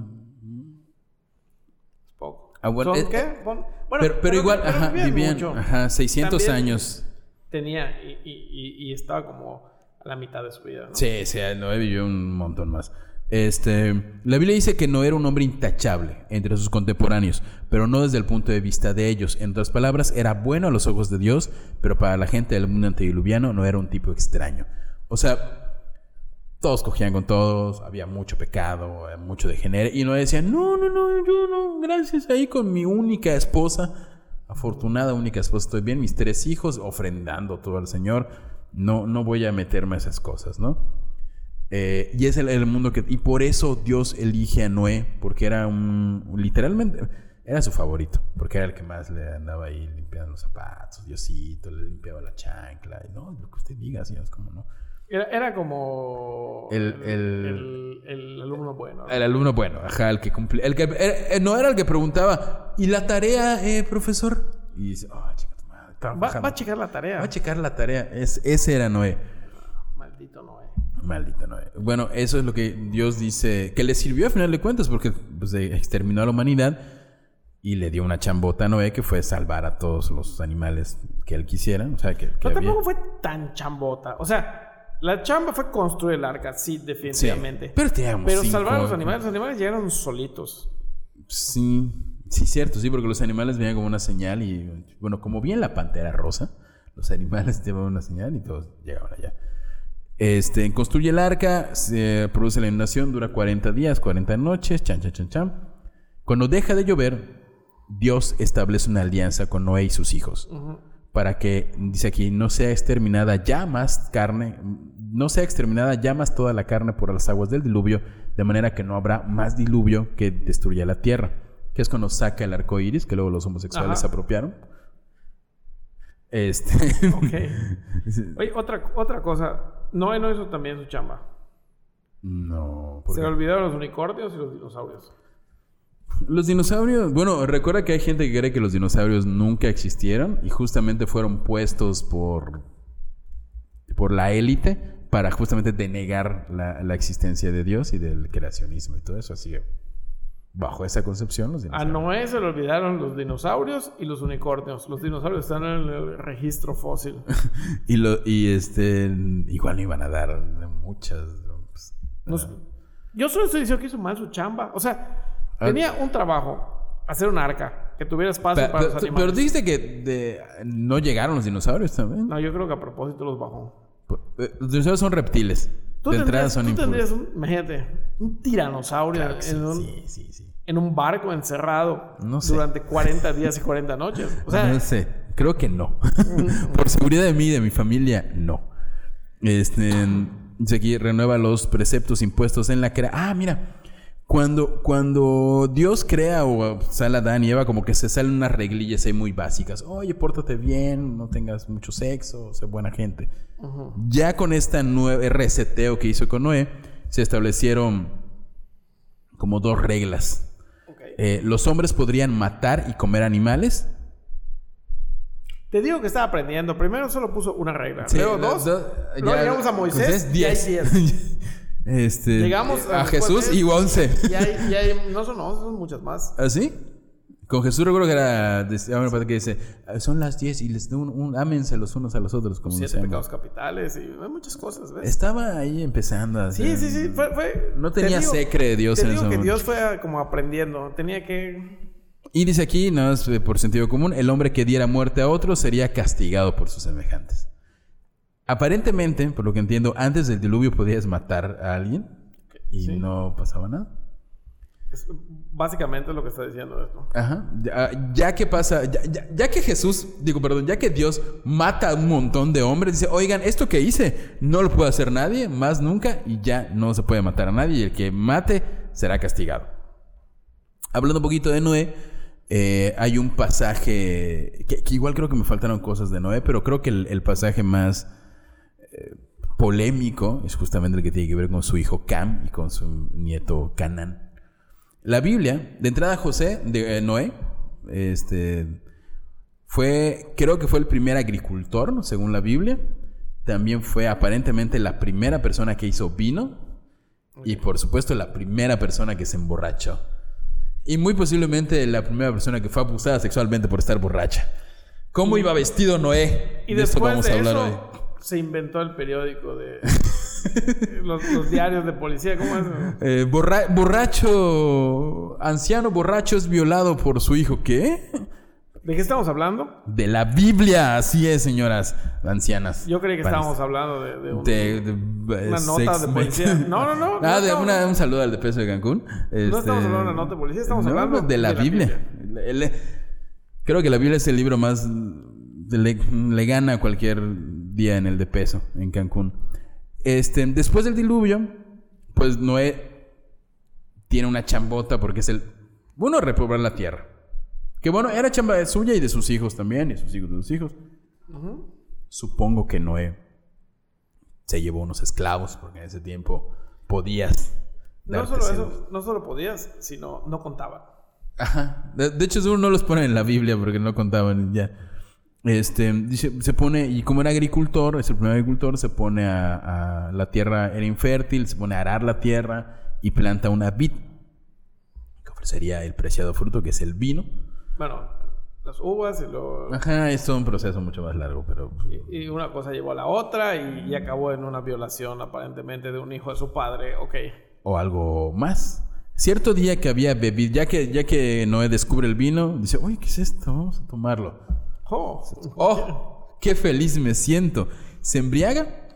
Ah, bueno, ¿Son eh, qué? Pon- bueno, pero, pero igual, pero ajá, vivían mucho. ajá, 600 También años. Tenía y, y- y- y estaba como a la mitad de su vida, ¿no? Sí, sí, Noé vivió un montón más. Este, la Biblia dice que Noé era un hombre intachable entre sus contemporáneos, pero no desde el punto de vista de ellos. En otras palabras, era bueno a los ojos de Dios, pero para la gente del mundo antediluviano no era un tipo extraño. O sea, todos cogían con todos, había mucho pecado, mucho degenere, y Noé decía, no, no, no, yo no, gracias, ahí con mi única esposa, afortunada única esposa, estoy bien, mis tres hijos, ofrendando todo al Señor, no, no voy a meterme a esas cosas, ¿no? Eh, y es el, el mundo que... Y por eso Dios elige a Noé, porque era un... Literalmente, era su favorito, porque era el que más le andaba ahí limpiando los zapatos, Diosito, le limpiaba la chancla, y no, lo que usted diga, así es como no. Era, era como El- el- el- el alumno bueno. ¿no? El alumno bueno, ajá, el que cumplía. El que, era- eh, no era el que preguntaba, ¿y la tarea, eh, profesor? Y dice, oh, chica tu madre, va, a checar la tarea. Va a checar la tarea. Es, ese era Noé. Maldito Noé. Maldita Noé. Bueno, eso es lo que Dios dice, que le sirvió a final de cuentas, porque pues, exterminó a la humanidad y le dio una chambota a Noé, que fue salvar a todos los animales que él quisiera. O sea, que, que Pero había. tampoco fue tan chambota. O sea, la chamba fue construir el arca, sí, Sí, definitivamente. pero teníamos Pero cinco- salvar a los animales, los animales llegaron solitos. Sí, sí, cierto, sí, porque los animales venían como una señal y, bueno, como bien la pantera rosa, los animales llevan una señal y todos llegaban allá. Este, construye el arca, se produce la inundación, dura 40 días, 40 noches, chan, chan, chan, chan. Cuando deja de llover, Dios establece una alianza con Noé y sus hijos para que, dice aquí, no sea exterminada ya más carne, no sea exterminada ya más toda la carne por las aguas del diluvio, de manera que no habrá más diluvio que destruya la tierra. Que es cuando saca el arco iris, que luego los homosexuales Ajá. se apropiaron. Este. Ok. Oye, otra, otra cosa. Noé no hizo también su chamba. No. ¿por Se qué? le olvidaron los unicornios y los dinosaurios. Los dinosaurios, bueno, recuerda que hay gente que cree que los dinosaurios nunca existieron y justamente fueron puestos por, por la élite para justamente denegar la, la existencia de Dios y del creacionismo y todo eso. Así que, bajo esa concepción, los A dinosaurios. Noé se le olvidaron los dinosaurios y los unicornios. Los dinosaurios están en el registro fósil. Y, lo, y este, igual no iban a dar muchas. pues, Nos- yo solo estoy diciendo que hizo mal su chamba. O sea, Ah. Tenía un trabajo. Hacer un arca. Que tuviera espacio Pero, para los animales. pero dijiste que de- no llegaron los dinosaurios también. No, yo creo que a propósito los bajó. Eh, Los dinosaurios son reptiles. Tú de entrada tendrías, son tú tendrías un, imagínate, un tiranosaurio Claro que sí, en, un, sí, sí, sí. en un barco encerrado No sé. durante 40 días y 40 noches. O sea, no sé, creo que no. Por seguridad de mí y de mi familia, no. Este, dice aquí, renueva los preceptos impuestos en la crea. Ah, mira, cuando, cuando Dios crea o sale Adán y Eva, como que se salen unas reglillas ahí muy básicas. Oye, pórtate bien, no tengas mucho sexo, sé buena gente. Ya con esta nueva reseteo que hizo con Noé, se establecieron como dos reglas. ok. Eh, los hombres podrían matar y comer animales. te digo que estaba aprendiendo. Primero solo puso una regla. Sí, luego dos. do- luego ya- llegamos a Moisés. Moisés, y hay 10. 10. este, Llegamos a- a Jesús después de- y 11. y hay, y hay- no son 11, son muchas más. ¿Así? Con Jesús recuerdo que era... ah, parece que dice, "Ah, son las 10 y les doy un, un- ámense los unos a los otros. Como Siete pecados capitales y muchas cosas, ¿ves? Estaba ahí empezando. a Sí, sí, sí. Fue, fue- No te tenía digo- secre de Dios te en digo ese que momento. Dios fue ah, como aprendiendo. Tenía que. Y dice aquí, no es eh, por sentido común, el hombre que diera muerte a otro sería castigado por sus semejantes. Aparentemente, por lo que entiendo, antes del diluvio podías matar a alguien y Sí. no pasaba nada. es- básicamente lo que está diciendo esto. Ajá. Ya, ya que pasa, ya, ya- ya que Jesús, digo, perdón, ya que Dios mata a un montón de hombres, dice, oigan, esto que hice no lo puede hacer nadie, más nunca, y ya no se puede matar a nadie, y el que mate será castigado. Hablando un poquito de Noé, eh, hay un pasaje, que, que igual creo que me faltaron cosas de Noé, pero creo que el, el pasaje más eh, polémico es justamente el que tiene que ver con su hijo Cam y con su nieto Canán. La Biblia, de entrada José, de eh, Noé, este, fue, creo que fue el primer agricultor, ¿no? según la Biblia. También fue aparentemente la primera persona que hizo vino. Y por supuesto la primera persona que se emborrachó. Y muy posiblemente la primera persona que fue abusada sexualmente por estar borracha. ¿Cómo iba vestido Noé? Y de esto después vamos a hablar eso, hoy. Se inventó el periódico de. los, los diarios de policía. ¿Cómo es? Eh, borra- borracho, anciano borracho es violado por su hijo. ¿Qué? ¿De qué estamos hablando? De la Biblia, así es, señoras ancianas. Yo creí que estábamos hablando de, de un- De, de- Una nota de policía. No, no, no, no Ah, de estamos- una- un saludo al de peso de Cancún. Este, estamos hablando de una nota de policía, estamos no, hablando de la de la Biblia. El- creo que la Biblia es el libro más. Le, le gana cualquier día en el de peso en Cancún. Este, después del diluvio, pues Noé tiene una chambota porque es el. Bueno, repoblar la tierra. Que bueno, era chamba suya y de sus hijos también, y sus hijos de sus hijos. Supongo que Noé se llevó unos esclavos, porque en ese tiempo podías. No solo eso, no solo podías, sino no contaban. Ajá. De, de hecho, seguro no los ponen en la Biblia porque no contaban ya. Este, dice, se pone, y como era agricultor, es el primer agricultor, se pone a, a- la tierra era infértil, se pone a arar la tierra y planta una vid, que ofrecería el preciado fruto, que es el vino. Bueno, las uvas y lo. Ajá, es todo un proceso mucho más largo, pero... Y una cosa llevó a la otra y, y acabó en una violación aparentemente de un hijo de su padre. Ok. o algo más. Cierto día que había bebido, ya que, ya que Noé descubre el vino, dice, oye, ¿qué es esto? Vamos a tomarlo. Oh, ¡Oh! ¡Qué feliz me siento! Se embriaga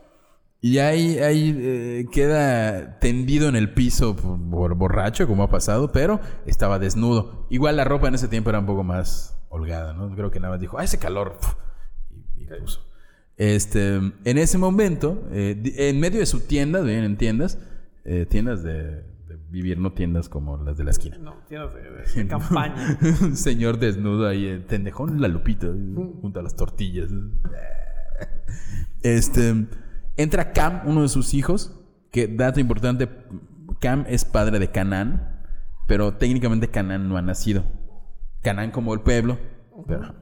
y ahí, ahí eh, queda tendido en el piso por, borracho, como ha pasado, pero estaba desnudo. Igual la ropa en ese tiempo era un poco más holgada, ¿no? Creo que nada más dijo, ¡ah, ese calor! Y, y puso. Este, en ese momento, eh, en medio de su tienda, viven en tiendas, eh, tiendas de, de vivir, no tiendas como las de la esquina. no, tienes de, de- de campaña. Un señor desnudo ahí, eh, tendejón la lupita, eh, junto a las tortillas. Este, entra Cam, uno de sus hijos, Que dato importante, Cam es padre de Canaán, pero técnicamente Canaán no ha nacido. Canaán como el pueblo. pero-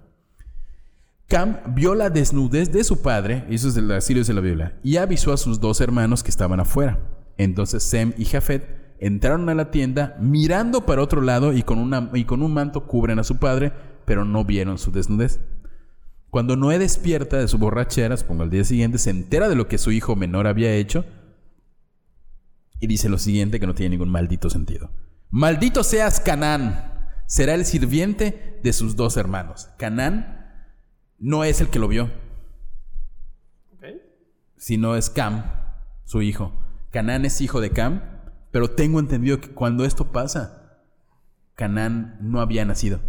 Cam vio la desnudez de su padre, y eso es de la Sirius de la Biblia, y avisó a sus dos hermanos que estaban afuera. Entonces Sem y Jafet entraron a la tienda mirando para otro lado y con, una, y con un manto cubren a su padre, pero no vieron su desnudez. Cuando Noé despierta de su borrachera, supongo al día siguiente, se entera de lo que su hijo menor había hecho y dice lo siguiente que no tiene ningún maldito sentido. Maldito seas Canaán, será el sirviente de sus dos hermanos. Canaán no es el que lo vio, Ok. sino es Cam, su hijo. Canaán es hijo de Cam, pero tengo entendido que cuando esto pasa, Canaán no había nacido.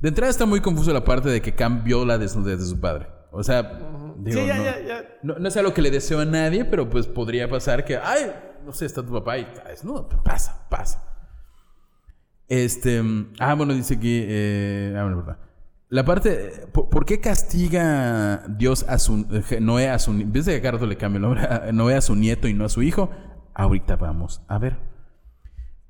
De entrada está muy confuso la parte de que Cam vio la desnudez de su padre. O sea, digo, sí, ya, no, ya, ya. no- no es algo que le deseo a nadie, pero pues podría pasar que, ay, no sé, está tu papá y está desnudo. Pasa, pasa. Este, ah, bueno, dice aquí, eh, ah, bueno, verdad. La parte, ¿por, por qué castiga Dios a su, eh, Noé a su, que a le cambie el nombre, a Noé a su nieto y no a su hijo? Ahorita vamos a ver.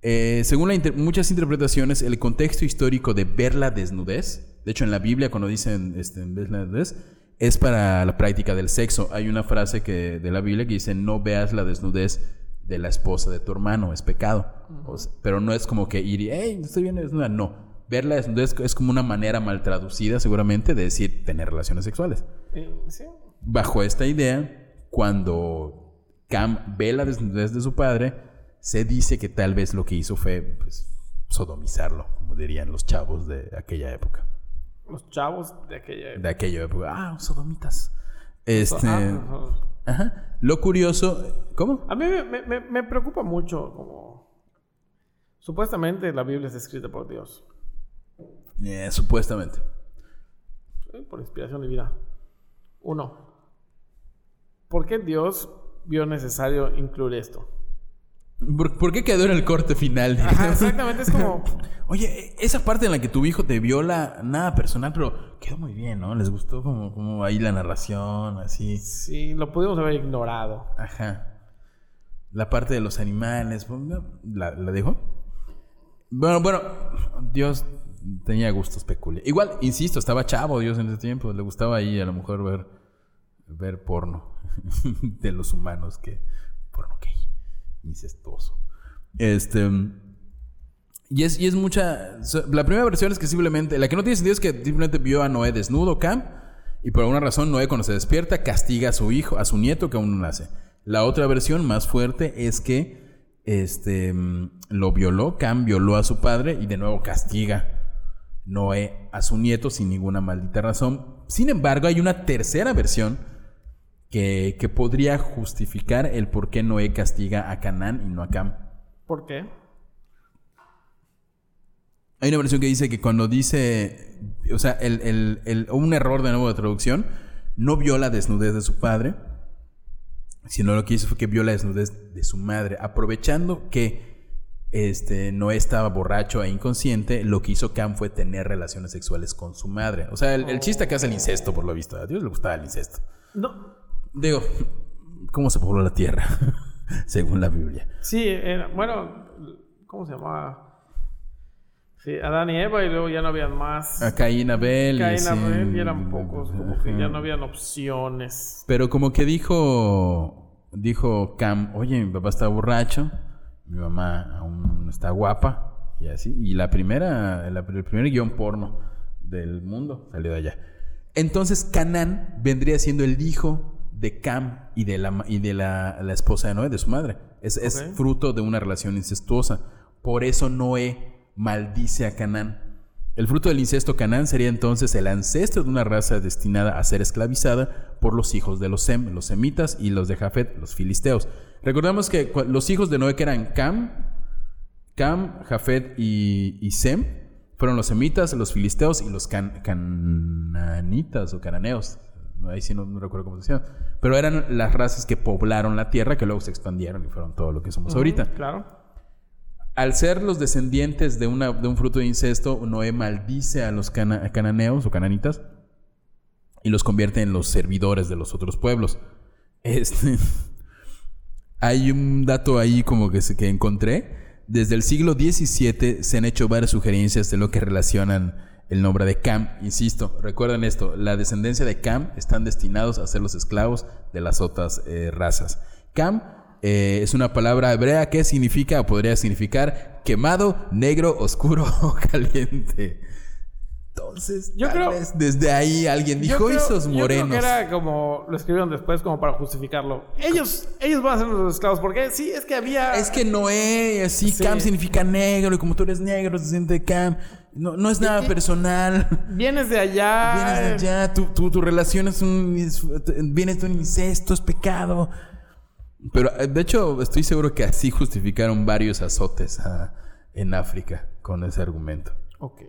Eh, según inter- muchas interpretaciones, el contexto histórico de ver la desnudez, de hecho en la Biblia cuando dicen este, ver la desnudez, es para la práctica del sexo. Hay una frase que, de la Biblia que dice, no veas la desnudez de la esposa de tu hermano, es pecado. O sea, pero no es como que ir y, hey, estoy bien desnuda. No, ver la desnudez es como una manera mal traducida seguramente de decir tener relaciones sexuales. Eh, sí. Bajo esta idea, cuando Cam ve la desnudez de su padre, se dice que tal vez lo que hizo fue pues, sodomizarlo, como dirían los chavos de aquella época. Los chavos de aquella De aquella época. Ah, sodomitas. Este. Ah, Ajá. Lo curioso. ¿Cómo? A mí me, me- me- me preocupa mucho como... Supuestamente la Biblia es escrita por Dios. Eh, supuestamente. Por inspiración divina. Uno. ¿Por qué Dios vio necesario incluir esto? ¿Por, qué quedó en el corte final? Ajá, exactamente, es como... Oye, esa parte en la que tu hijo te viola, nada personal, pero quedó muy bien, ¿no? Les gustó como, como ahí la narración, así. Sí, lo pudimos haber ignorado. Ajá. La parte de los animales, pues, ¿la, la dejó? Bueno, bueno, Dios tenía gustos peculiares. Igual, insisto, estaba chavo Dios en ese tiempo. Le gustaba ahí a lo mejor ver, ver porno de los humanos que... Porno gay, incestuoso. Este... Y es, y es mucha... La primera versión es que simplemente... La que no tiene sentido es que simplemente vio a Noé desnudo, Cam, y por alguna razón Noé cuando se despierta castiga a su hijo, a su nieto que aún no nace. La otra versión más fuerte es que este, lo violó, Cam violó a su padre y de nuevo castiga Noé a su nieto sin ninguna maldita razón. Sin embargo, hay una tercera versión que, que podría justificar el por qué Noé castiga a Canaán y no a Cam. ¿Por qué? Hay una versión que dice que cuando dice, o sea, el, el- el- un error de nuevo de traducción, no vio la desnudez de su padre, sino lo que hizo fue que vio la desnudez de su madre. Aprovechando que este, no estaba borracho e inconsciente, lo que hizo Cam fue tener relaciones sexuales con su madre. O sea, el, el chiste que hace el incesto, por lo visto. A Dios le gustaba el incesto. No. Digo, ¿cómo se pobló la tierra? Según la Biblia. Sí, era- bueno, ¿cómo se llamaba? Sí, Adán y Eva y luego ya no habían más. A Caín, Abel. y Caín, sí, Abel, y eran pocos, como que ya no habían opciones. Pero como que dijo, dijo Cam, oye, mi papá está borracho, mi mamá aún está guapa, y así. Y la primera, la- el primer guion porno del mundo salió de allá. Entonces Canaán vendría siendo el hijo de Cam y de la, y de la, la esposa de Noé, de su madre. Es, es fruto de una relación incestuosa. Por eso Noé maldice a Canaán. El fruto del incesto Canaán sería entonces el ancestro de una raza destinada a ser esclavizada por los hijos de los Sem, los semitas, y los de Jafet, los filisteos. Recordemos que los hijos de Noé que eran Cam, Cam, Jafet y, y Sem, fueron los semitas, los filisteos y los can- cananitas o cananeos. Ahí sí no, no recuerdo cómo se llama. Pero eran las razas que poblaron la tierra, que luego se expandieron y fueron todo lo que somos ahorita. Ujú, Claro. Al ser los descendientes de, una, de un fruto de incesto, Noé maldice a los cana- cananeos o cananitas y los convierte en los servidores de los otros pueblos. Este, Hay un dato ahí como que, se- que encontré. Desde el siglo XVII se han hecho varias sugerencias de lo que relacionan el nombre de Cam. Insisto, recuerden esto, la descendencia de Cam están destinados a ser los esclavos de las otras eh, razas. Cam eh, es una palabra hebrea que significa, o podría significar, quemado, negro, oscuro o caliente. Entonces, Yo tal creo- vez desde ahí alguien dijo, esos yo creo morenos. que era como lo escribieron después como para justificarlo. Ellos, ellos van a ser los esclavos porque sí, es que había Es que Noé, así, Sí. Cam significa negro, y como tú eres negro, se siente Cam. No, no es nada personal. vienes de allá. Vienes de allá, tu, tu, tu relación es un. es- vienes de un incesto, es pecado. Pero eh, de hecho, estoy seguro que así justificaron varios azotes ah, en África con ese argumento. Ok.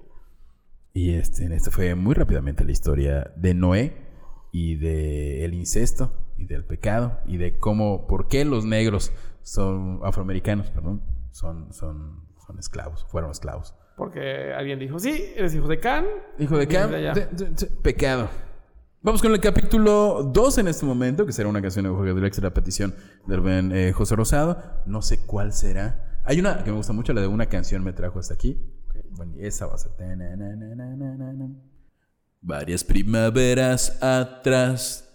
Y este, este fue muy rápidamente la historia de Noé y de el incesto y del pecado y de cómo, por qué los negros son afroamericanos, perdón, son, son, son esclavos, fueron esclavos. Porque alguien dijo, sí, eres hijo de Can. Hijo de vienes Cam, allá". de- de- de- pecado. Vamos con el capítulo 2 en este momento, que será una canción de Jorge Drexler, la petición del buen eh, José Rosado. No sé cuál será. Hay una que me gusta mucho, la de una canción me trajo hasta aquí. Bueno, y esa va a ser. Varias primaveras atrás,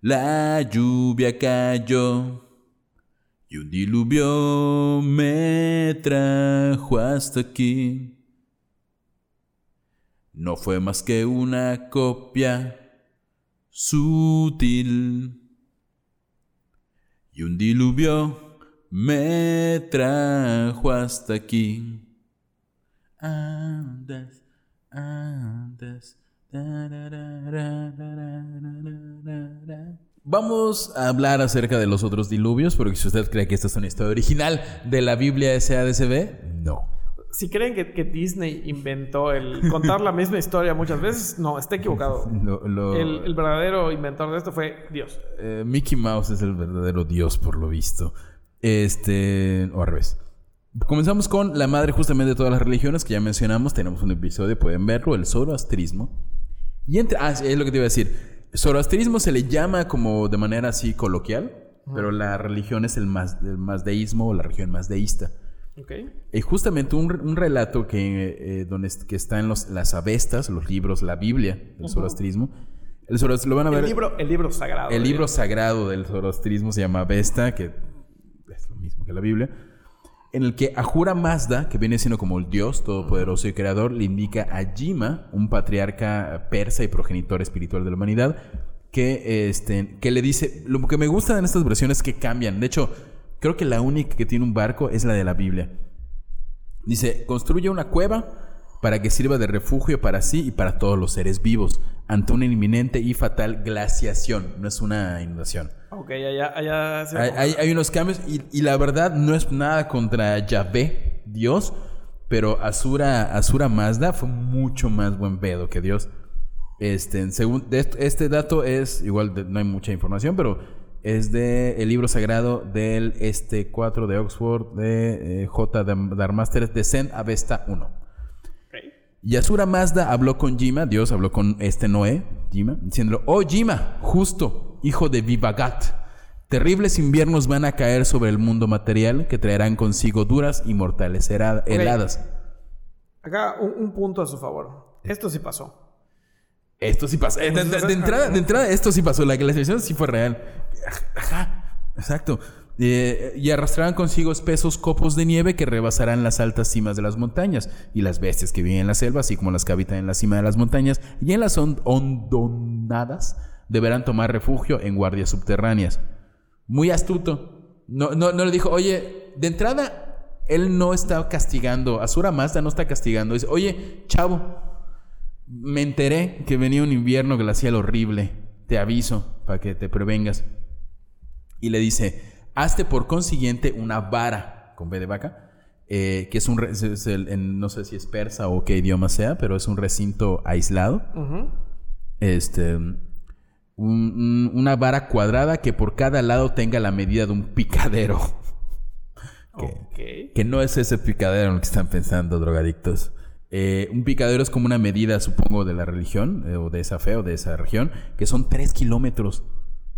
la lluvia cayó y un diluvio me trajo hasta aquí. No fue más que una copia sutil. Y un diluvio me trajo hasta aquí. Andas, andas. Vamos a hablar acerca de los otros diluvios, porque si usted cree que esta es una historia original de la Biblia SADCB, no. Si creen que, que Disney inventó el contar la misma historia muchas veces, no, está equivocado. Lo- lo- El, el verdadero inventor de esto fue Dios. Eh, Mickey Mouse es el verdadero dios, por lo visto. Este, o al revés. Comenzamos con la madre justamente de todas las religiones que ya mencionamos. Tenemos un episodio, pueden verlo, el zoroastrismo. Y entre, ah, es lo que te iba a decir. Zoroastrismo se le llama como de manera así coloquial, pero la religión es el, más, el mazdeísmo o la religión más deísta. Ok. Y justamente un, un relato que, eh, donde que está en los, las avestas, los libros, la Biblia del zoroastrismo. El zoroastrismo, lo van a ver. El libro, el libro sagrado. El libro sagrado del zoroastrismo se llama Vesta, que es lo mismo que la Biblia, en el que Ahura Mazda, que viene siendo como el dios todopoderoso y creador, le indica a Yima, un patriarca persa y progenitor espiritual de la humanidad, que, este, que le dice, lo que me gusta en estas versiones es que cambian. De hecho, creo que la única que tiene un barco es la de la Biblia. Dice, construye una cueva para que sirva de refugio para sí y para todos los seres vivos ante una inminente y fatal glaciación. No es una inundación. Ok, allá, allá se- Hay, hay- hay unos cambios y, y la verdad no es nada contra Yahvé, Dios, pero Asura, Asura Mazda fue mucho más buen pedo que Dios. Este, en segun- de est- este dato es, igual de- no hay mucha información, pero es de el libro sagrado del este 4 de Oxford de eh, J. Darmaster de Zen Avesta 1. Ok. Y Asura Mazda habló con Jima, Dios habló con este Noé, Jima, diciendo, oh Jima, justo, hijo de Vivagat, terribles inviernos van a caer sobre el mundo material que traerán consigo duras y mortales heladas. Acá un, un punto a su favor. Esto sí pasó. Esto sí pasó. Eh, De, de- de entrada, de entrada, esto sí pasó. La glaciación sí fue real. Ajá, exacto. Eh, y arrastrarán consigo espesos copos de nieve que rebasarán las altas cimas de las montañas y las bestias que viven en la selva, así como las que habitan en la cima de las montañas y en las hon- hondonadas, deberán tomar refugio en guardias subterráneas. Muy astuto. No, no, no le dijo, oye, de entrada, él no está castigando, Asura Mazda no está castigando. Dice, oye, chavo, me enteré que venía un invierno glacial horrible. Te aviso para que te prevengas. Y le dice, hazte por consiguiente una vara con B de vaca, eh, que es un, re- es- es el- en- no sé si es persa o qué idioma sea, pero es un recinto aislado. Este, un- un- una vara cuadrada que por cada lado tenga la medida de un picadero. Que- que no es ese picadero en el que están pensando drogadictos. Eh, un picadero es como una medida, supongo, de la religión, eh, o de esa fe, o de esa región, que son tres kilómetros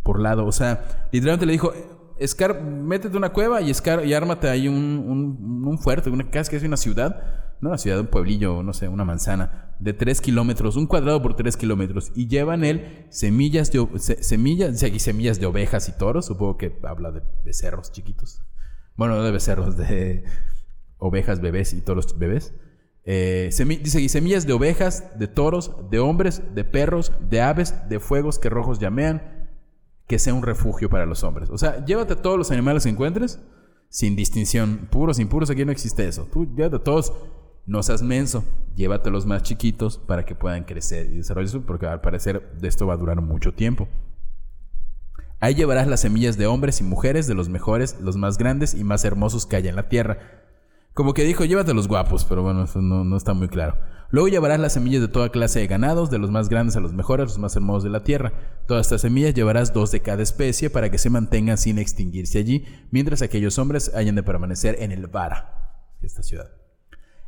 por lado. O sea, literalmente le dijo, escar, métete una cueva y, escar, y ármate ahí un, un, fuerte, una casi casi una ciudad. No una ciudad, un pueblillo, no sé, una manzana de 3 kilómetros, un cuadrado por 3 kilómetros. Y llevan él semillas de, semillas, semillas de ovejas y toros. Supongo que habla de becerros chiquitos. Bueno, no de becerros, de ovejas bebés y toros bebés. Eh, dice, y semillas de ovejas, de toros, de hombres, de perros, de aves, de fuegos que rojos llamean, que sea un refugio para los hombres. O sea, llévate a todos los animales que encuentres, sin distinción. Puros, impuros, aquí no existe eso. Tú llévate a todos, no seas menso, llévate a los más chiquitos para que puedan crecer y desarrollarse, porque al parecer de esto va a durar mucho tiempo. Ahí llevarás las semillas de hombres y mujeres, de los mejores, los más grandes y más hermosos que haya en la tierra. Como que dijo, llévate los guapos, pero bueno, eso no, no está muy claro. Luego llevarás las semillas de toda clase de ganados, de los más grandes a los mejores, los más hermosos de la tierra. Todas estas semillas llevarás dos de cada especie para que se mantengan sin extinguirse allí, mientras aquellos hombres hayan de permanecer en el Vara, esta ciudad.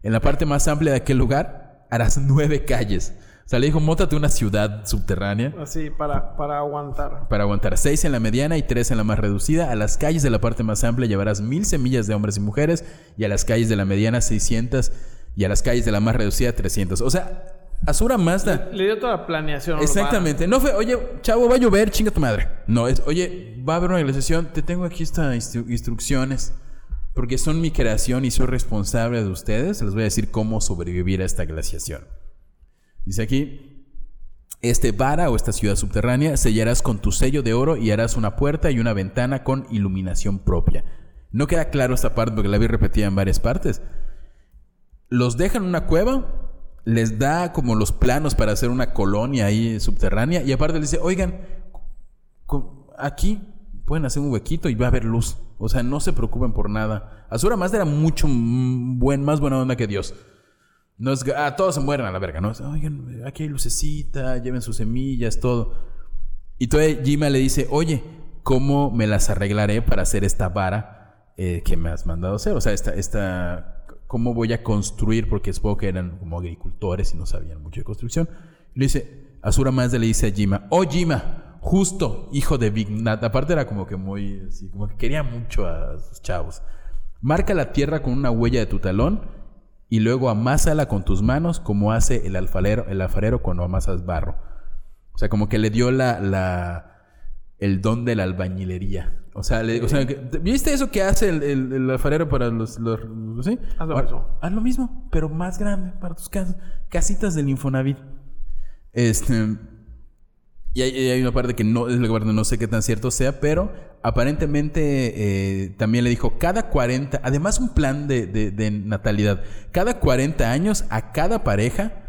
En la parte más amplia de aquel lugar harás nueve calles. O sea, le dijo, mótate una ciudad subterránea Así, para, para aguantar. para aguantar seis en la mediana y tres en la más reducida. A las calles de la parte más amplia llevarás mil semillas de hombres y mujeres y a las calles de la mediana 600 y a las calles de la más reducida 300. O sea, Asura Mazda. Le dio toda la planeación. Exactamente. No fue, oye, chavo, va a llover, chinga tu madre. No, es, oye, va a haber una glaciación, te tengo aquí estas instru- instrucciones. Porque son mi creación y soy responsable de ustedes. Les voy a decir cómo sobrevivir a esta glaciación. Dice aquí, este vara o esta ciudad subterránea sellarás con tu sello de oro y harás una puerta y una ventana con iluminación propia. No queda claro esta parte porque la vi repetida en varias partes. Los dejan en una cueva, les da como los planos para hacer una colonia ahí subterránea y aparte les dice, oigan, aquí pueden hacer un huequito y va a haber luz. O sea, no se preocupen por nada. Azura Mazda era mucho buen, más buena onda que Dios. No es, ah, todos se mueren a la verga, ¿no? Oigan, aquí hay lucecita, lleven sus semillas, todo. Y todavía Jima le dice, oye, ¿cómo me las arreglaré para hacer esta vara eh, que me has mandado hacer? O sea, esta, esta, ¿cómo voy a construir? Porque supongo que eran como agricultores y no sabían mucho de construcción. Le dice, Asura Mazda le dice a Jima, oh Jima, justo, hijo de Big Nat. Aparte era como que muy, como que quería mucho a sus chavos. Marca la tierra con una huella de tu talón y luego amásala con tus manos como hace el alfarero, el alfarero cuando amasas barro. O sea, como que le dio la el don de la albañilería. O sea, le, o sea, que- ¿viste eso que hace el, el- el alfarero para los... los, los- ¿sí? Haz lo mismo. Haz lo mismo, pero más grande para tus casas. Casitas del Infonavit. Este... Y hay, una parte que no es no sé qué tan cierto sea, pero aparentemente eh, también le dijo cada 40, además un plan de, de- de natalidad, cada 40 años a cada pareja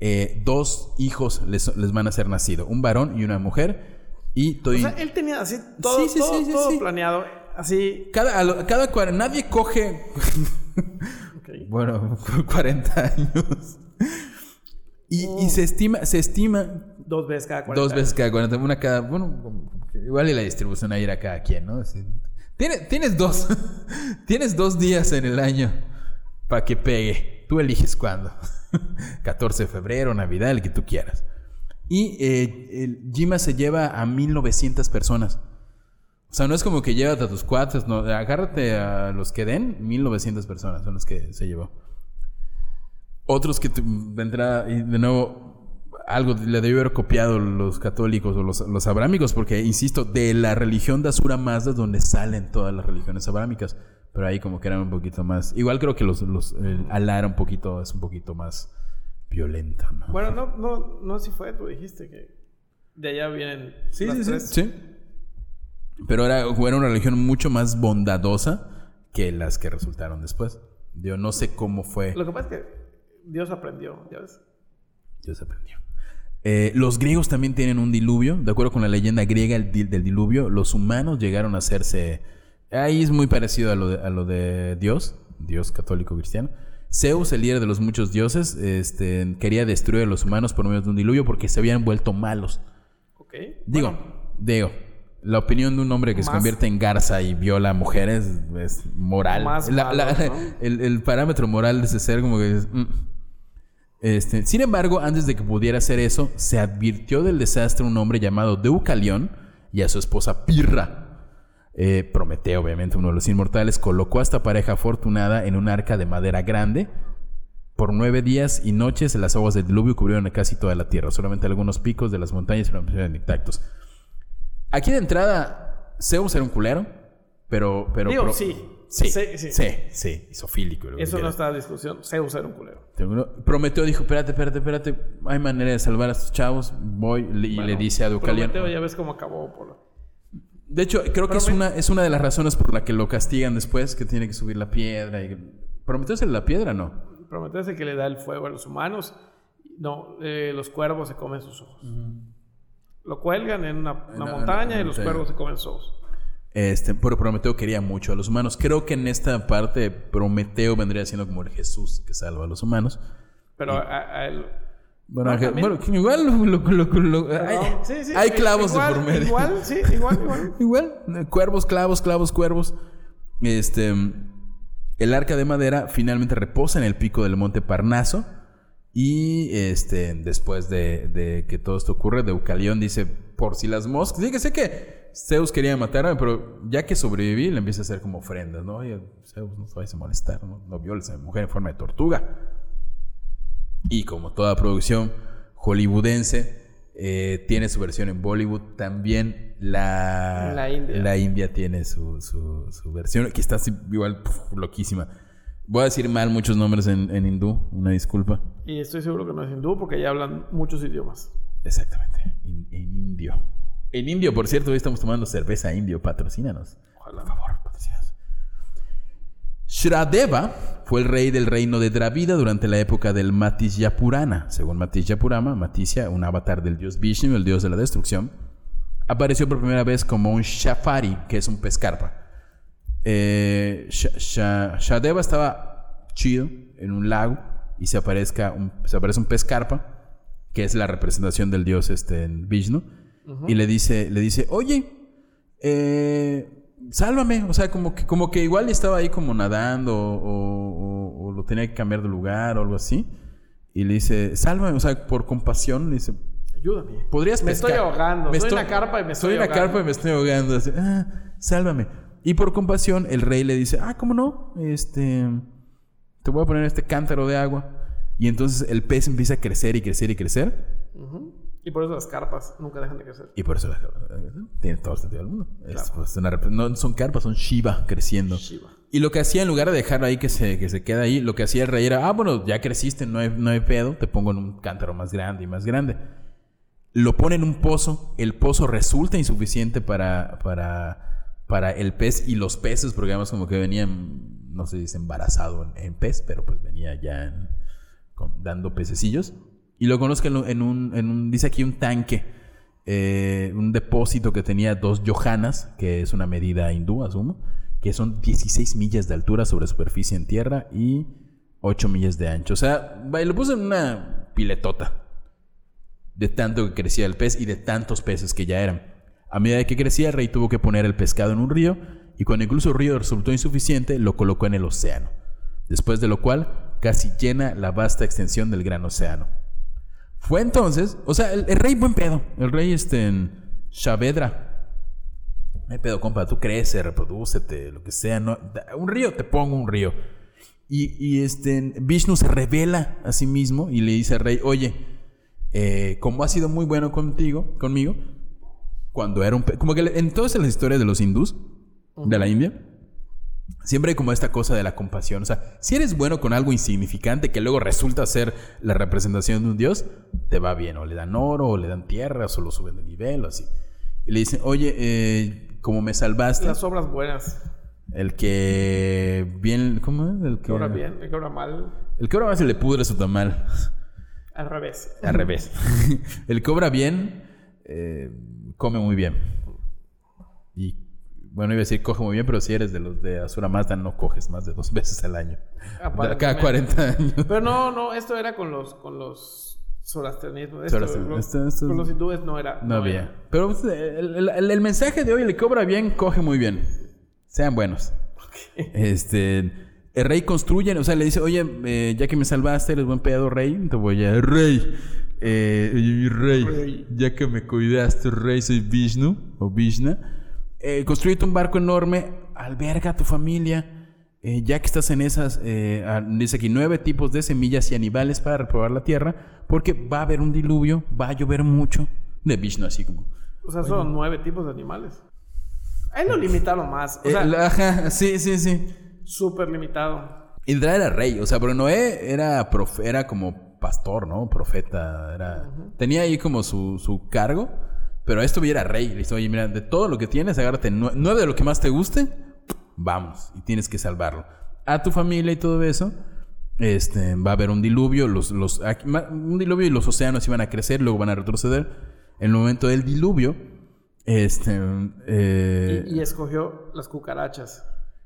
eh, dos hijos les, les van a ser nacidos, un varón y una mujer. Y O estoy- sea, él tenía así todo, Sí, sí, todo, sí, todo planeado. Así. cada, lo- cada cuar- nadie coge, ok. bueno, 40 años. Y, y se estima, se estima Dos veces cada 40 Dos veces cada 40, una cada. Bueno, igual y la distribución ahí era cada quien, ¿no? Así- Tienes, tienes dos. tienes dos días en el año para que pegue. Tú eliges cuándo. 14 de febrero, Navidad, el que tú quieras. Y eh, Jima se lleva a 1900 personas. O sea, no es como que llévate a tus cuates, no. Agárrate a los que den, 1900 personas son los que se llevó. Otros que entrada, y de nuevo, algo le debió haber copiado los católicos o los, los abrámicos, porque, insisto, de la religión de Asura Mazda es donde salen todas las religiones abrámicas. Pero ahí como que eran un poquito más... Igual creo que los, los el un poquito, es un poquito más violento, ¿no? Bueno, no, no, no si fue, tú dijiste que de allá vienen Sí, las sí, sí, tres. sí. Pero era, era una religión mucho más bondadosa que las que resultaron después. Yo no sé cómo fue. Lo que pasa es que Dios aprendió, ¿ya ves? Dios aprendió. Eh, los griegos también tienen un diluvio. De acuerdo con la leyenda griega el di- del diluvio, los humanos llegaron a hacerse... Ahí es muy parecido a lo de, a lo de Dios, Dios católico cristiano. Zeus, el líder de los muchos dioses, este, quería destruir a los humanos por medio de un diluvio porque se habían vuelto malos. Ok. Digo, Bueno, digo, la opinión de un hombre que se convierte en garza y viola a mujeres es moral. Más La- la- malos, ¿no? el, el parámetro moral de ese ser como que es, mm. Este, sin embargo, antes de que pudiera hacer eso, se advirtió del desastre un hombre llamado Deucalión y a su esposa Pirra. Eh, Prometeo, obviamente, uno de los inmortales, colocó a esta pareja afortunada en un arca de madera grande. Por nueve días y noches las aguas del diluvio cubrieron casi toda la tierra. Solamente algunos picos de las montañas permanecieron intactos. Aquí de entrada, Zeus era un culero, pero... pero Digo, pro- sí. Sí, Sí, sí, sí. sí, isofílico. Eso no está en discusión. Zeus era un culero. Prometeo dijo, espérate, espérate, espérate, hay manera de salvar a estos chavos. Voy y le dice a Deucalión. Prometeo ya ves cómo acabó. Por... De hecho, creo que es una, es una de las razones por la que lo castigan después, que tiene que subir la piedra. Y... ¿Prometeo es el de la piedra no? Prometeo es el que le da el fuego a los humanos. No, eh, los cuervos se comen sus ojos. Lo cuelgan en una, montaña y los cuervos se comen sus ojos. Este, pero Prometeo quería mucho a los humanos. Creo que en esta parte Prometeo vendría siendo como el Jesús que salva a los humanos. Pero a, a él... Bueno, Ah, bueno, igual lo- lo- lo- lo- hay, Perdón, sí, sí, hay i- clavos igual, de por medio. Igual, sí, igual, igual. Igual, cuervos, clavos, clavos, cuervos. Este, el arca de madera finalmente reposa en el pico del monte Parnaso. Y este, después de, de que todo esto ocurre, Deucalión dice, por si las moscas, sí que sé que Zeus quería matarme, pero ya que sobreviví, le empieza a hacer como ofrendas, ¿no? Oye, Zeus, no te vayas a molestar, ¿no? No violes a mi mujer en forma de tortuga. Y como toda producción hollywoodense, eh, tiene su versión en Bollywood. También la, La India. la India tiene su, su- su versión, que está igual puf, loquísima. Voy a decir mal muchos nombres en, en hindú, una disculpa. Y estoy seguro que no es hindú porque ya hablan muchos idiomas. Exactamente, in- en indio. En indio, por cierto, hoy estamos tomando cerveza indio, patrocínanos. Ojalá. Por favor. Shradeva fue el rey del reino de Dravida durante la época del Matisya Purana. Según Matisya Purana, Matisya, un avatar del dios Vishnu, el dios de la destrucción, apareció por primera vez como un Shafari, que es un pez carpa. Eh, Sha- Sha- Shadeva estaba chido en un lago y se, aparezca un, se aparece un pez carpa, que es la representación del dios este, en Vishnu, y le dice, le dice, oye, eh, sálvame. O sea, como que, como que igual estaba ahí como nadando o, o- o lo tenía que cambiar de lugar o algo así. Y le dice, sálvame, o sea, por compasión, le dice, Ayúdame. podrías Me pescar. estoy ahogando. Me Estoy en estoy- la carpa y me estoy en la ahogando. carpa y me estoy ahogando. Así, "Ah, sálvame. Y por compasión, el rey le dice, ah, ¿cómo no? Este, te voy a poner este cántaro de agua. Y entonces el pez empieza a crecer y crecer y crecer. Ujú. Y por eso las carpas nunca dejan de crecer. Y por eso la- tiene todo el sentido del mundo. Es, pues, una no son carpas, son Shiva creciendo. Shiva. Y lo que hacía, en lugar de dejarlo ahí que se, que se queda ahí, lo que hacía el rey era, ah, bueno, ya creciste, no hay, no hay pedo, te pongo en un cántaro más grande y más grande. Lo pone en un pozo, el pozo resulta insuficiente para, para, para el pez y los peces, porque además como que venían, no se dice embarazado en, en pez, pero pues venía ya en- con- dando pececillos. Y lo conozco en un, dice aquí un tanque, eh, un depósito que tenía dos yohanas, que es una medida hindú, asumo, que son 16 millas de altura sobre superficie en tierra y 8 millas de ancho. O sea, lo puso en una piletota de tanto que crecía el pez y de tantos peces que ya eran. A medida que crecía, el rey tuvo que poner el pescado en un río y cuando incluso el río resultó insuficiente, lo colocó en el océano. Después de lo cual, casi llena la vasta extensión del gran océano. Fue entonces, o sea, el, el rey buen pedo, el rey este en Saavedra. Hay pedo, compa, tú crece, reprodúcete, lo que sea, no, un río, te pongo un río. Y, y, este, Vishnu se revela a sí mismo y le dice al rey, oye, eh, como has sido muy bueno contigo, conmigo, cuando era un... Como que le- en todas las historias de los hindús, de la India, siempre hay como esta cosa de la compasión. O sea, si eres bueno con algo insignificante que luego resulta ser la representación de un dios, te va bien. O le dan oro, o le dan tierras, o lo suben de nivel, o así. Y le dicen, oye, eh, como me salvaste, Las obras buenas. el que bien... ¿Cómo es? El Que obra bien, el que obra mal. El que obra mal se le pudre su tamal. Al revés. Al revés. el que obra bien, eh, come muy bien. Bueno, iba a decir coge muy bien, pero si eres de los de Asura Mazda, no coges más de dos veces al año. De Cada Aparentemente. 40 años. Pero no, no, esto era con los, con los. Esto, Esto- esto- con los hindúes no era. No había. era. Pero pues, el, el- el mensaje de hoy, el que obra bien, coge muy bien. Sean buenos. Este, el rey construye, o sea, le dice, oye, eh, ya que me salvaste, eres buen pedo, rey, te voy a... Rey, eh, rey, Rey. ya que me cuidaste, rey, soy Vishnu, o Vishna, eh, construyete un barco enorme, alberga a tu familia. eh, ya que estás en esas, eh, dice aquí, nueve tipos de semillas y animales para reprobar la tierra, porque va a haber un diluvio, va a llover mucho. De Vishnu, así como. O sea, son nueve tipos de animales. Ahí lo limitaron más. O Eh, la- ajá, sí, sí, sí. súper limitado. Indra era rey, o sea, pero Noé era, prof- era como pastor, ¿no? Profeta, era... Tenía ahí como su, su cargo, pero esto ya era rey. Le dice, oye, mira, de todo lo que tienes, agárrate nue- nueve de lo que más te guste, vamos, y tienes que salvarlo. A tu familia y todo eso, este, va a haber un diluvio, los, los, un diluvio y los océanos iban a crecer, luego van a retroceder. En el momento del diluvio, este... eh, Y, y escogió las cucarachas.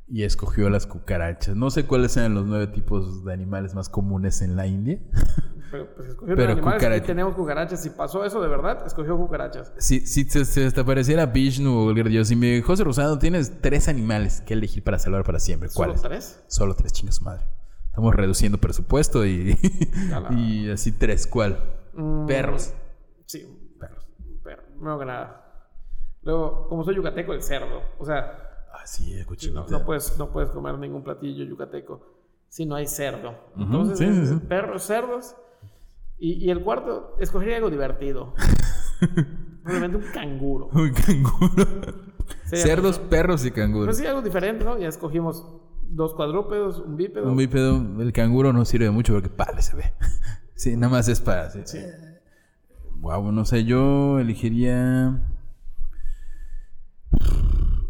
y escogió las cucarachas. No sé cuáles eran los nueve tipos de animales más comunes en la India. Pero pues Pero los animales cucaracha. y tenemos cucarachas. Si pasó eso de verdad, escogió cucarachas. Si, si se, se te pareciera Vishnu o el Dios y me dijo, José Rosado, tienes tres animales que elegir para salvar para siempre. ¿Solo ¿Cuáles? tres? Solo tres, chingas su madre. Estamos reduciendo presupuesto y, y así tres. ¿Cuál? Mm, Perros. Sí, Perros. pero no que nada. Luego, como soy yucateco, el cerdo. O sea, Ah, sí, el no, puedes, no puedes comer ningún platillo yucateco si no hay cerdo. Entonces, sí, sí, es sí. perros, cerdos. Y, y el cuarto, escogería algo divertido. Probablemente un canguro. Un canguro. Sería Cerdos, perros y canguros. Pues sí, algo diferente, ¿no? Ya escogimos dos cuadrúpedos, un bípedo. Un bípedo, el canguro no sirve mucho porque padre se ve. Sí, nada más es para. Sí. Wow, no sé, yo elegiría.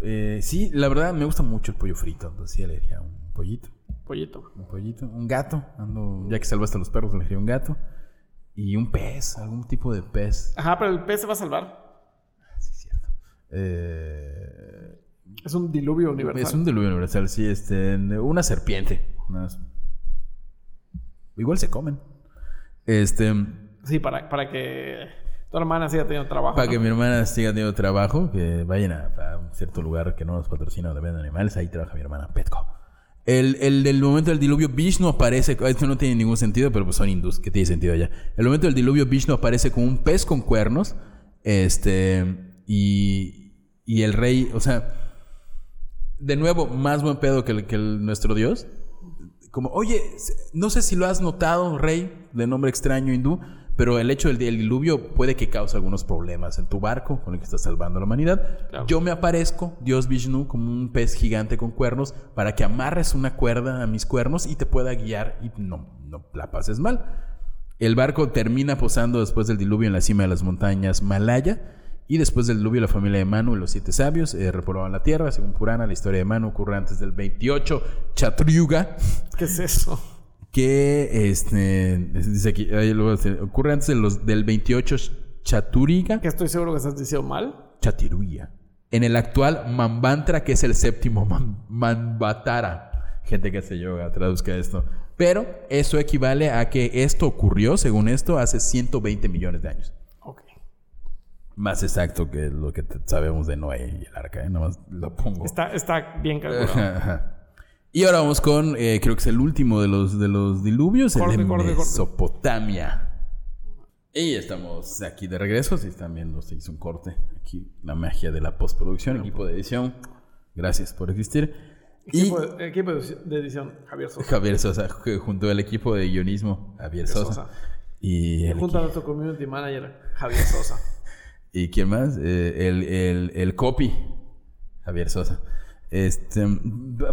Eh, sí, la verdad me gusta mucho el pollo frito, entonces sí elegiría un pollito. Pollito. Un pollito, un gato. Ando, ya que salvaste a los perros, elegiría un gato. Y un pez, algún tipo de pez. Ajá, pero el pez se va a salvar. Sí, cierto. Eh, Es un diluvio universal. es un diluvio universal, sí, este. Una serpiente. unas- Igual se comen. Este. Sí, para, para que tu hermana siga teniendo trabajo. Para ¿no? que mi hermana siga teniendo trabajo, que vayan a, a un cierto lugar que no nos patrocina donde venden animales, ahí trabaja mi hermana Petco. El, el del momento del diluvio, Vishnu aparece, esto no tiene ningún sentido, pero pues son hindús, que tiene sentido allá. El momento del diluvio, Vishnu aparece como un pez con cuernos, este, y, y el rey, o sea, de nuevo, más buen pedo que, el- que el- nuestro Dios. Como, oye, no sé si lo has notado, rey, de nombre extraño hindú, pero el hecho del, del diluvio puede que cause algunos problemas en tu barco con el que estás salvando a la humanidad. Claro. Yo me aparezco, Dios Vishnu, como un pez gigante con cuernos, para que amarres una cuerda a mis cuernos y te pueda guiar y no, no la pases mal. El barco termina posando después del diluvio en la cima de las montañas Malaya. Y después del diluvio, la familia de Manu y los siete sabios eh, repoblaban la tierra. Según Purana, la historia de Manu ocurre antes del 28 Chatriuga, ¿Qué es eso? Que este, dice aquí, ahí decir, ocurre antes de los, del 28 Chaturiga, Que estoy seguro que estás diciendo mal. Chatiruya. En el actual Mambantra, que es el séptimo Man- Manvatara. Gente que hace yoga, traduzca esto. Pero eso equivale a que esto ocurrió, según esto, hace 120 millones de años. Ok. Más exacto que lo que sabemos de Noé y el arca, ¿eh? Nada más lo pongo. Está, está bien calculado. Y ahora vamos con, eh, creo que es el último de los, de los diluvios, el de corte, corte. Mesopotamia. Y estamos aquí de regreso. Si están viendo, se hizo un corte. Aquí la magia de la postproducción, equipo de edición. Gracias por existir. Equipo, de, equipo de edición, Javier Sosa. Javier Sosa, ju- junto al equipo de guionismo, Javier Sosa. Sosa. Y, el Junto a nuestro community manager, Javier Sosa. ¿Y quién más? Eh, el, el, el copy, Javier Sosa. Este,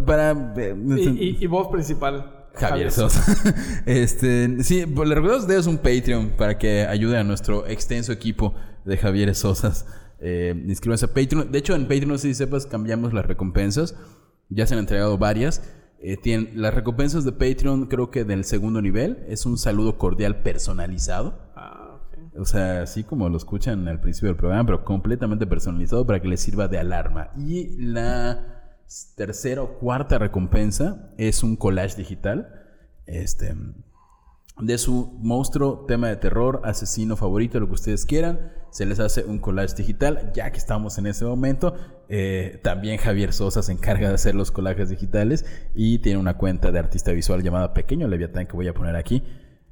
para... eh, Y, y, y voz principal, Javier Sosa. este, sí, les recuerdo a ustedes un Patreon para que ayude a nuestro extenso equipo de Javier Sosas. Eh, inscríbanse a Patreon. De hecho, en Patreon, si sepas, cambiamos las recompensas. Ya se han entregado varias. Eh, tienen, las recompensas de Patreon, creo que del segundo nivel, es un saludo cordial personalizado. Ah, ok. O sea, así como lo escuchan al principio del programa, pero completamente personalizado para que les sirva de alarma. Y la tercera o cuarta recompensa es un collage digital. Este. De su monstruo, tema de terror, asesino favorito, lo que ustedes quieran. Se les hace un collage digital. Ya que estamos en ese momento, eh, también Javier Sosa se encarga de hacer los collages digitales y tiene una cuenta de artista visual llamada Pequeño Leviatán que voy a poner aquí.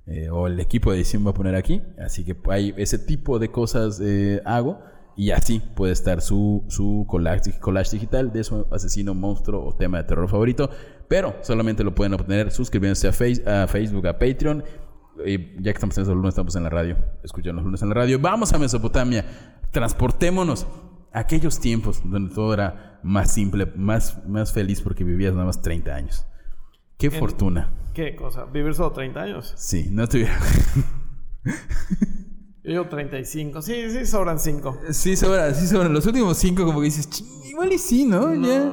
eh, o el equipo de edición va a poner aquí. Así que hay ese tipo de cosas eh, hago. Y así puede estar su, su collage, collage digital de su asesino, monstruo o tema de terror favorito. Pero solamente lo pueden obtener suscribiéndose a, Face- a Facebook, a Patreon. Y ya que estamos en los lunes, estamos en la radio. Escuchan los lunes en la radio. Vamos a Mesopotamia. Transportémonos a aquellos tiempos donde todo era más simple, más, más feliz porque vivías nada más 30 años. Qué fortuna. ¿Qué cosa? ¿Vivir solo 30 años? Sí, no estuviera. Yo llevo 35. Sí, sí, sobran 5. Sí, sobra, sí, sobra. Los últimos cinco, como que dices, "Ching, igual y sí, ¿no? Ya.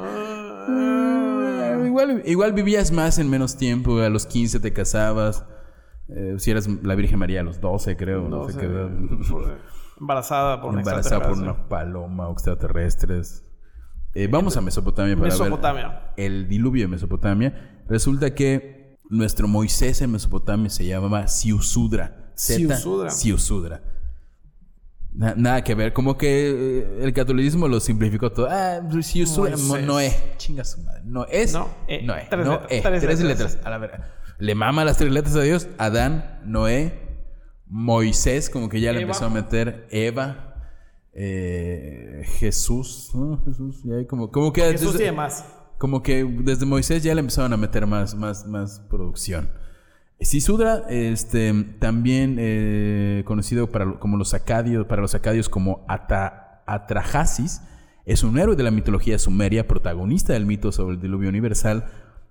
Ah, igual, igual vivías más en menos tiempo. A los 15 te casabas. Eh, si eras la Virgen María a los 12, creo. No, sé qué. Embarazada por una Embarazada por extraterrestre. una paloma o extraterrestres. Eh, vamos a Mesopotamia para Mesopotamia. ver el diluvio de Mesopotamia. Resulta que nuestro Moisés en Mesopotamia se llamaba Siusudra. Z, Siusudra. Siusudra. Na- nada que ver, como que eh, el catolicismo lo simplificó todo. Ah, Siusudra. Mo- Noé. Chinga su madre. No es. No, eh, Noé. tres no, letras, tres tres, letras. A la verga. Le mama las tres letras a Dios. Adán, Noé, Moisés, como que ya le empezó a meter Eva, eh, Jesús, ¿no? Jesús, ya hay como, como que Jesús desde, y demás. como que desde Moisés ya le empezaron a meter más, más, más producción. Sisudra, este, también eh, conocido para, como los acadios, para los acadios como Ata- Atrahasis, es un héroe de la mitología sumeria, protagonista del mito sobre el diluvio universal,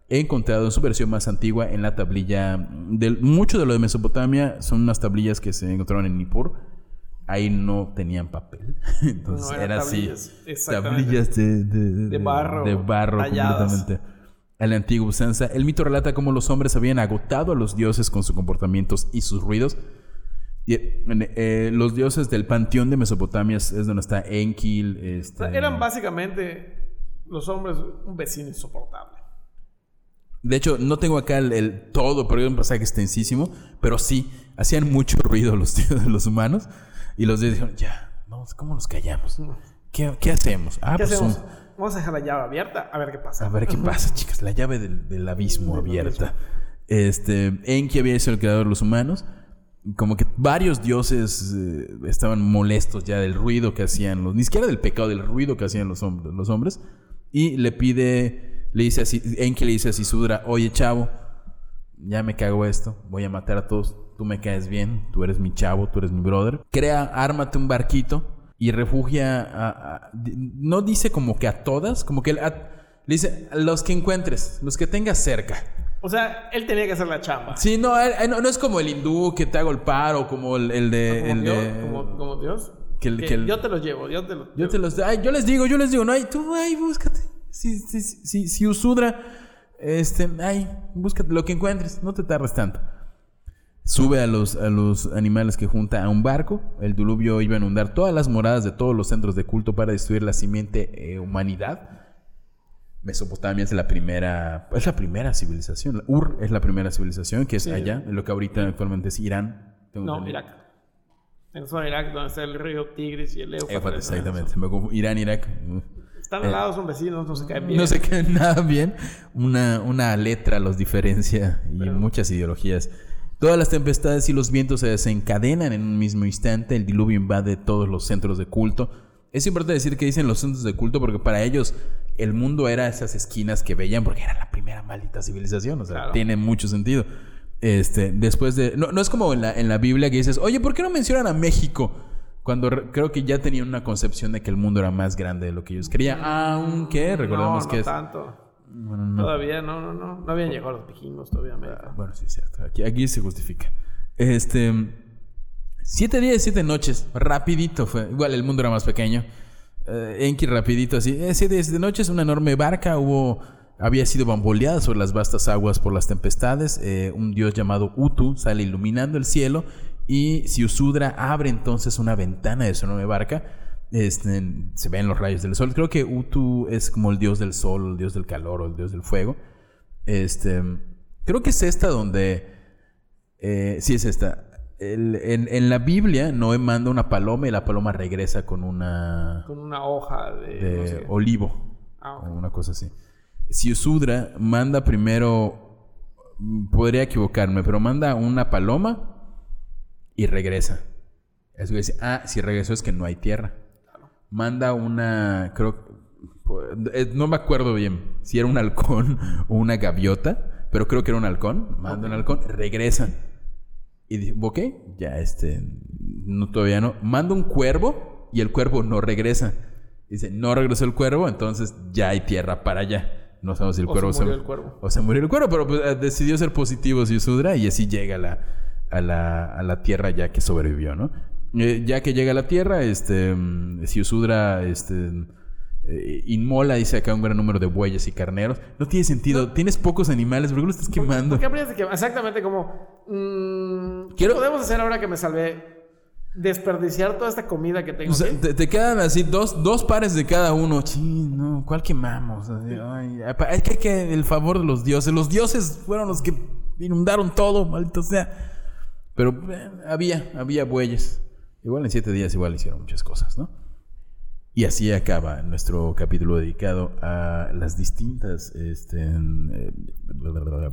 encontrado en su versión más antigua en la tablilla. Del, mucho de lo de Mesopotamia son unas tablillas que se encontraron en Nippur. Ahí no tenían papel. Entonces No, eran era así. tablillas, de, de- De barro, De barro completamente. A la antigua usanza, el mito relata cómo los hombres habían agotado a los dioses con sus comportamientos y sus ruidos. Y, eh, los dioses del panteón de Mesopotamia es donde está Enki. O Este, eran básicamente los hombres un vecino insoportable. De hecho, no tengo acá el, el todo, pero hay un pasaje extensísimo. Pero sí, hacían mucho ruido los dioses los humanos. Y los dioses dijeron, ya, ¿cómo nos callamos? ¿Qué, qué hacemos? Ah, ¿Qué pues hacemos? un- Vamos a dejar la llave abierta a ver qué pasa. A ver qué pasa, chicas. La llave del, del abismo abierta. Este, Enki había sido el creador de los humanos. Como que varios dioses eh, estaban molestos ya del ruido que hacían los, ni siquiera del pecado, del ruido que hacían los, hom- los hombres. Y le pide, le dice así, Enki le dice a Sisudra, oye chavo, ya me cago esto, voy a matar a todos, tú me caes bien, tú eres mi chavo, tú eres mi brother. Crea, ármate un barquito y refugia a, no dice como que a todas, como que a- le dice a los que encuentres, los que tengas cerca. O sea, él tenía que hacer la chamba. Sí, no, él- no, no es como el hindú que te hago el paro, como el, el de... Como el Dios. de- como, como Dios. que el- Que que el- yo te los llevo, yo te los Yo te los... Ay, yo les digo, yo les digo, no, ay, tú, ay, búscate. Si, si, si, si Usudra, este, ay, búscate lo que encuentres, no te tardes tanto. Sube a los, a los animales que junta a un barco. El diluvio iba a inundar todas las moradas de todos los centros de culto para destruir la simiente eh, humanidad. Mesopotamia es la primera, es la primera civilización. Ur es la primera civilización que es allá, en lo que ahorita actualmente es Irán. Tengo No. Irak. En zona Irak, donde está el río Tigris y el Éufrates. Exactamente. Me Irán, Irak. Están al lado, son vecinos, no se caen bien. Eh, No se queda nada bien. Una, una letra los diferencia y muchas ideologías. Todas las tempestades y los vientos se desencadenan en un mismo instante. El diluvio invade todos los centros de culto. Es importante decir que dicen los centros de culto porque para ellos el mundo era esas esquinas que veían porque era la primera maldita civilización. O sea, Claro. tiene mucho sentido. Este, después de. No, no es como en la, en la Biblia que dices, oye, ¿por qué no mencionan a México? Cuando re- creo que ya tenían una concepción de que el mundo era más grande de lo que ellos creían. Aunque recordemos no, que no es. tanto. Bueno, no. Todavía no, no, no. No habían llegado los vikingos todavía a América. Bueno, sí, es cierto. Aquí, aquí se justifica. Este. Siete días, siete noches. Rapidito fue. Igual el mundo era más pequeño. Eh, Enki rapidito así. Eh, siete días, siete noches. Una enorme barca hubo. Había sido bamboleada sobre las vastas aguas por las tempestades. Eh, un dios llamado Utu sale iluminando el cielo. Y Siusudra abre entonces una ventana de su enorme barca. Este, se ven los rayos del sol. Creo que Utu es como el dios del sol, el dios del calor o el dios del fuego. Este, creo que es esta donde. eh, sí, es esta. El- en, en la Biblia, Noé manda una paloma y la paloma regresa con una. Con una hoja de. de no sé. olivo. Ah, o una cosa así. Siusudra manda primero. Podría equivocarme, pero manda una paloma y regresa. Eso dice, ah, si regresó es que no hay tierra. Manda una, creo, eh, no me acuerdo bien si era un halcón o una gaviota, pero creo que era un halcón. Manda un halcón, regresa. Y dice, ok, ya este, no, todavía no. Manda un cuervo y el cuervo no regresa. Dice, no regresó el cuervo, entonces ya hay tierra para allá. No sabemos si el O cuervo se murió el cuervo. O se murió el cuervo, pero pues, eh, decidió ser positivo Yusudra y así llega a la, a la, a la tierra ya que sobrevivió, ¿no? Eh, ya que llega a la tierra, este, mm, Yusudra, este, eh, inmola, dice acá un gran número de bueyes y carneros. No tiene sentido. Tienes pocos animales, ¿por qué lo estás quemando? Exactamente como. mm, ¿Qué Quiero- podemos hacer ahora que me salvé? Desperdiciar toda esta comida que tengo. O sea, aquí? te, te quedan así dos, dos pares de cada uno. No, ¿cuál quemamos? Ay, es que hay que el favor de los dioses. Los dioses fueron los que inundaron todo, maldito sea. Pero eh, había, había bueyes. Igual en siete días igual hicieron muchas cosas, ¿no? Y así acaba nuestro capítulo dedicado a las distintas este, eh,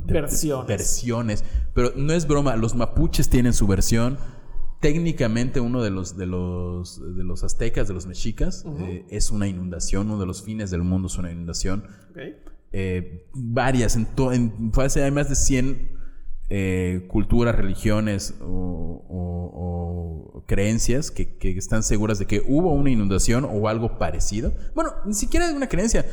Versiones. versiones. Pero no es broma, los mapuches tienen su versión. Técnicamente uno de los, de los, de los aztecas, de los mexicas, eh, es una inundación. Uno de los fines del mundo es una inundación. Ok. Eh, varias, en, en hay más de 100 eh, culturas, religiones o, creencias que, están seguras de que hubo una inundación o algo parecido. Bueno, ni siquiera es una creencia.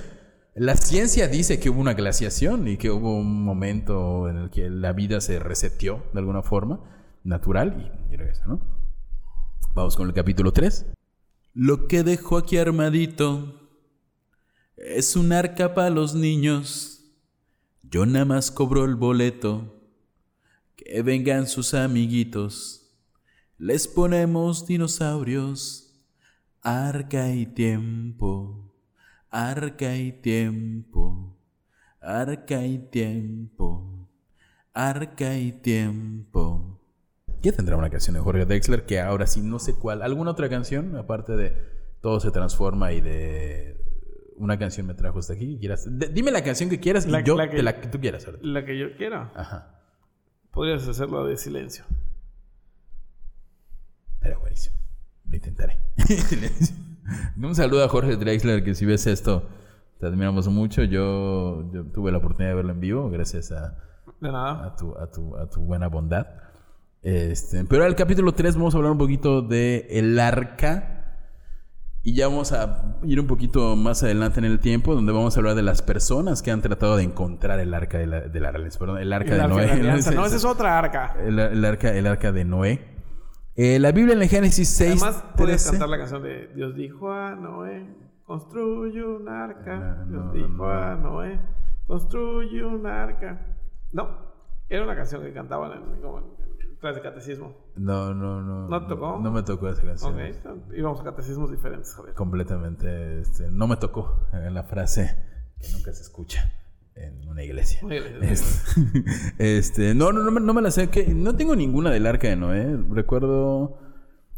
La ciencia dice que hubo una glaciación y que hubo un momento en el que la vida se reseteó de alguna forma natural y, y regresa, ¿no? Vamos con el capítulo 3. Lo que dejó aquí armadito es un arca para los niños. Yo nada más cobro el boleto. Que vengan sus amiguitos. Les ponemos dinosaurios. Arca y tiempo. Arca y tiempo. Arca y tiempo. Arca y tiempo. Ya tendrá una canción de Jorge Drexler que ahora sí no sé cuál. ¿Alguna otra canción? Aparte de Todo se transforma y de una canción me trajo hasta aquí. Quieras. Dime la canción que quieras y La- yo la que- de la que tú quieras. ahorita. La que yo quiera. Ajá. Podrías hacerlo de silencio. Era buenísimo. Lo intentaré. Silencio. Un saludo a Jorge Drexler, que si ves esto, te admiramos mucho. Yo, yo tuve la oportunidad de verlo en vivo, gracias a, De nada. a, tu, a, tu, a tu buena bondad. Este, pero al capítulo 3 vamos a hablar un poquito de el arca. Y ya vamos a ir un poquito más adelante en el tiempo, donde vamos a hablar de las personas que han tratado de encontrar el arca de la, de la. Perdón, el arca El de arca Noé. de la alianza. No, esa es otra arca. El, el arca, el arca de Noé. Eh, la Biblia en el Génesis 6. Además, puedes 13. cantar la canción de Dios dijo a Noé, construye un arca. No, Dios no, dijo no. a Noé, construye un arca. No, era una canción que cantaban en, como en clase de catecismo. No, no, no. ¿No te tocó? No me tocó esa canción. Ok, íbamos a catecismos diferentes, Javier. Completamente. este, no me tocó eh, la frase que nunca se escucha en una iglesia. Una iglesia. Este, este, no, no, no, me- no me la sé. Que, no tengo ninguna del arca de Noé. Recuerdo.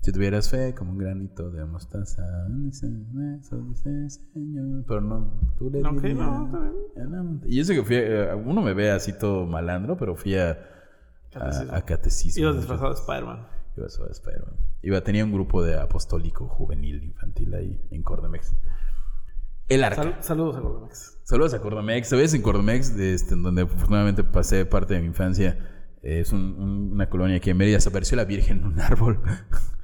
Si tuvieras fe como un granito de mostaza, dice, eso dice Señor. Pero no, tú le Ok, dirías no, monta- Y eso que fui, a- uno me ve así todo malandro, pero fui a, Catecismo. a catecismo. Ibas disfrazado de Spider-Man. Iba a ser Spider-Man. Iba, tenía un grupo de apostólico juvenil infantil ahí en Cordomex. El arca. Sal- saludos a Gordomex. Saludos a Cordomex. ¿Sabes? En Cordomex, de este, donde afortunadamente pasé parte de mi infancia, eh, es un- un- una colonia que en Mérida se apareció la Virgen en un árbol.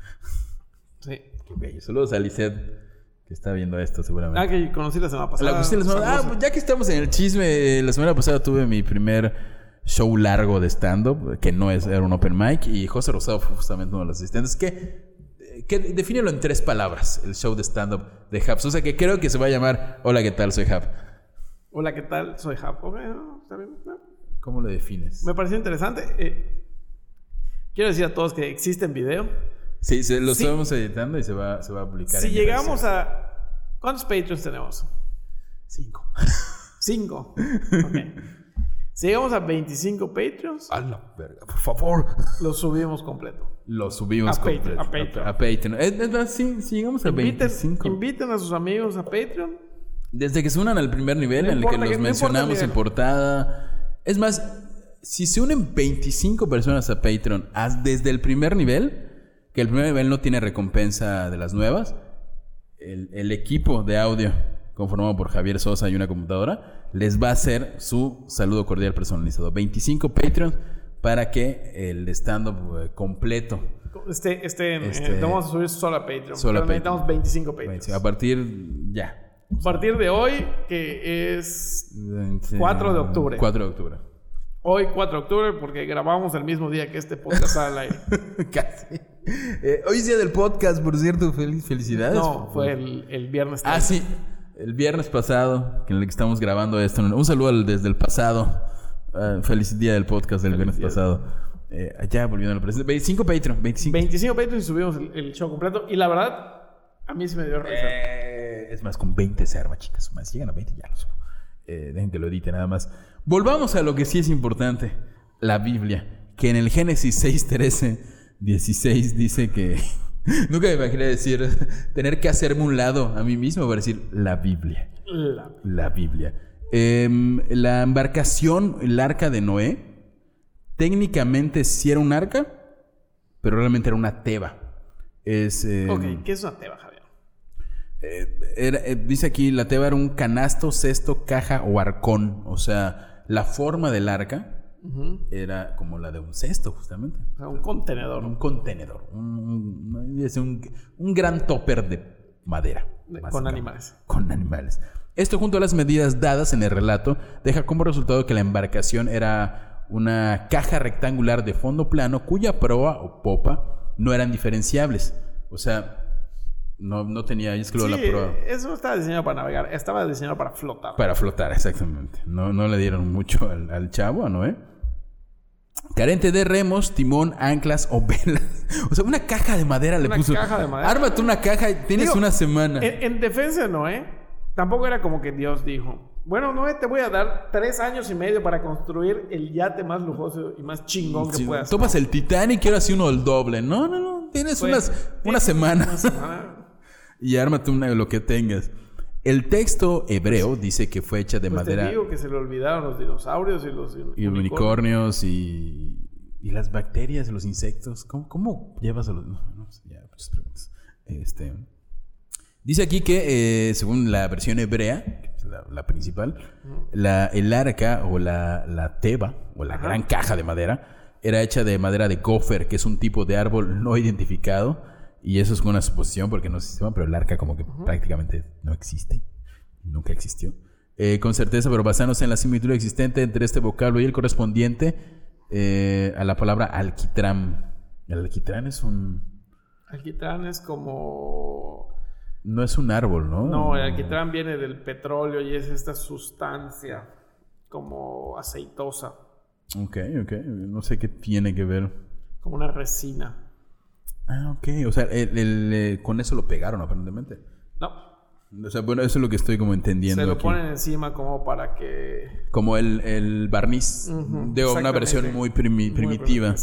Sí. Qué bello. Saludos a Lisette, que está viendo esto seguramente. Ah, que conocí la semana pasada. La la semana- ah, pues ya que estamos en el chisme, la semana pasada tuve mi primer show largo de stand-up, que no es, era un open mic, y José Rosado fue justamente uno de los asistentes, que, que defínelo en tres palabras, el show de stand-up de Haps. O sea, que creo que se va a llamar Hola, ¿qué tal? Soy Hap. Hola, ¿qué tal? Soy Hap. Ok, no, está bien. no. ¿Cómo lo defines? Me pareció interesante. Eh, quiero decir a todos que existe en video. Sí, se, lo Sí. estamos editando y se va, se va a publicar. Si en llegamos a... ¿Cuántos Patreons tenemos? Cinco. Cinco. Ok. Si llegamos a 25 Patreons, A la verga, por favor. lo subimos completo. Lo subimos A Patreon, completo. a Patreon. A, a Patreon. Es, es más, sí, si llegamos a Inviten, 25. inviten a sus amigos a Patreon. Desde que se unan al primer nivel, No en el que que- los el mencionamos en portada. Es más, si se unen 25 personas a Patreon desde el primer nivel, que el primer nivel no tiene recompensa de las nuevas, el, el equipo de audio conformado por Javier Sosa y una computadora les va a hacer su saludo cordial personalizado. 25 Patreons para que el stand-up eh, completo Este, este, eh, Este- vamos a subir solo a Patreon. Solo a pero necesitamos Patreon. 25 Patreons. a partir ya. A partir de hoy, que es 4 de octubre. 4 de octubre. hoy 4 de octubre, porque grabamos el mismo día que este podcast sale al aire. Casi. Eh, hoy es día del podcast, por cierto. Felicidades. No, fue el, el viernes. Ah, sí. El viernes pasado, que en el que estamos grabando esto. Un saludo al- desde el pasado. Ah, feliz día del podcast del viernes día. pasado. Eh, ya volviendo al presente. 25 Patreon. 25. 25 Patreons y subimos el, el show completo. Y la verdad, a mí se me dio risa. Eh, es más, con 20 se arma, chicas. Más, si llegan a 20 ya lo subo. Eh, dejen que lo edite nada más. Volvamos a lo que sí es importante. La Biblia. Que en el Génesis 6, 13, 16 dice que... Nunca me imaginé decir... Tener que hacerme un lado a mí mismo para decir la Biblia. La- La Biblia. Em, la embarcación, el arca de Noé, técnicamente sí era un arca, pero realmente era una teba. Es, em, Ok, ¿qué es una teba, Javier? eh, era- eh, dice aquí, la teba era un canasto, cesto, caja o arcón. O sea, la forma del arca Era como la de un cesto, justamente. O sea, un contenedor. Un contenedor. Un, un- un- un gran topper de madera. De- con animales. Con animales. Esto junto a las medidas dadas en el relato deja como resultado que la embarcación era una caja rectangular de fondo plano cuya proa o popa no eran diferenciables. O sea, no, no tenía, es que Sí, la proa eso estaba diseñado para navegar, estaba diseñado para flotar. para flotar, exactamente. No, no le dieron mucho al, al chavo, ¿no? Eh? Carente de remos, timón, anclas o velas. O sea, una caja de madera le Una puso. caja de madera. Ármate una caja, y tienes Digo, una semana. En, en defensa de Noé, tampoco era como que Dios dijo, bueno, Noé, te voy a dar tres años y medio para construir el yate más lujoso y más chingón que puedas. tomas el Titanic y ahora sí uno el doble. No, no, no. Tienes Fue- unas, una semana Una semana. y ármate una, lo que tengas. El texto hebreo dice que fue hecha de Pues madera te digo que se le olvidaron los dinosaurios y los y unicornios. y, y las bacterias, los insectos. ¿Cómo, cómo llevas a los.? No, no sé, ya, muchas preguntas. Este, dice aquí que, eh, según la versión hebrea, la, la principal, la, el arca o la, la teba o la gran caja de madera era hecha de madera de gopher, que es un tipo de árbol no identificado. Y eso es una suposición porque no se llama, pero el arca como que prácticamente no existe. Nunca existió. Eh, con certeza, pero basándose en la similitud existente entre este vocablo y el correspondiente eh, a la palabra alquitrán. El alquitrán es un... Alquitrán es como... No es un árbol, ¿no? No, el alquitrán viene del petróleo y es esta sustancia como aceitosa, Ok, ok. No sé qué tiene que ver. como una resina. Ah, ok. O sea, el- el, eh, con eso lo pegaron aparentemente. No, O sea, bueno, eso es lo que estoy como entendiendo se lo aquí. ponen encima como para que... Como el, el barniz. Ujú, de una versión muy primi- Muy primitiva.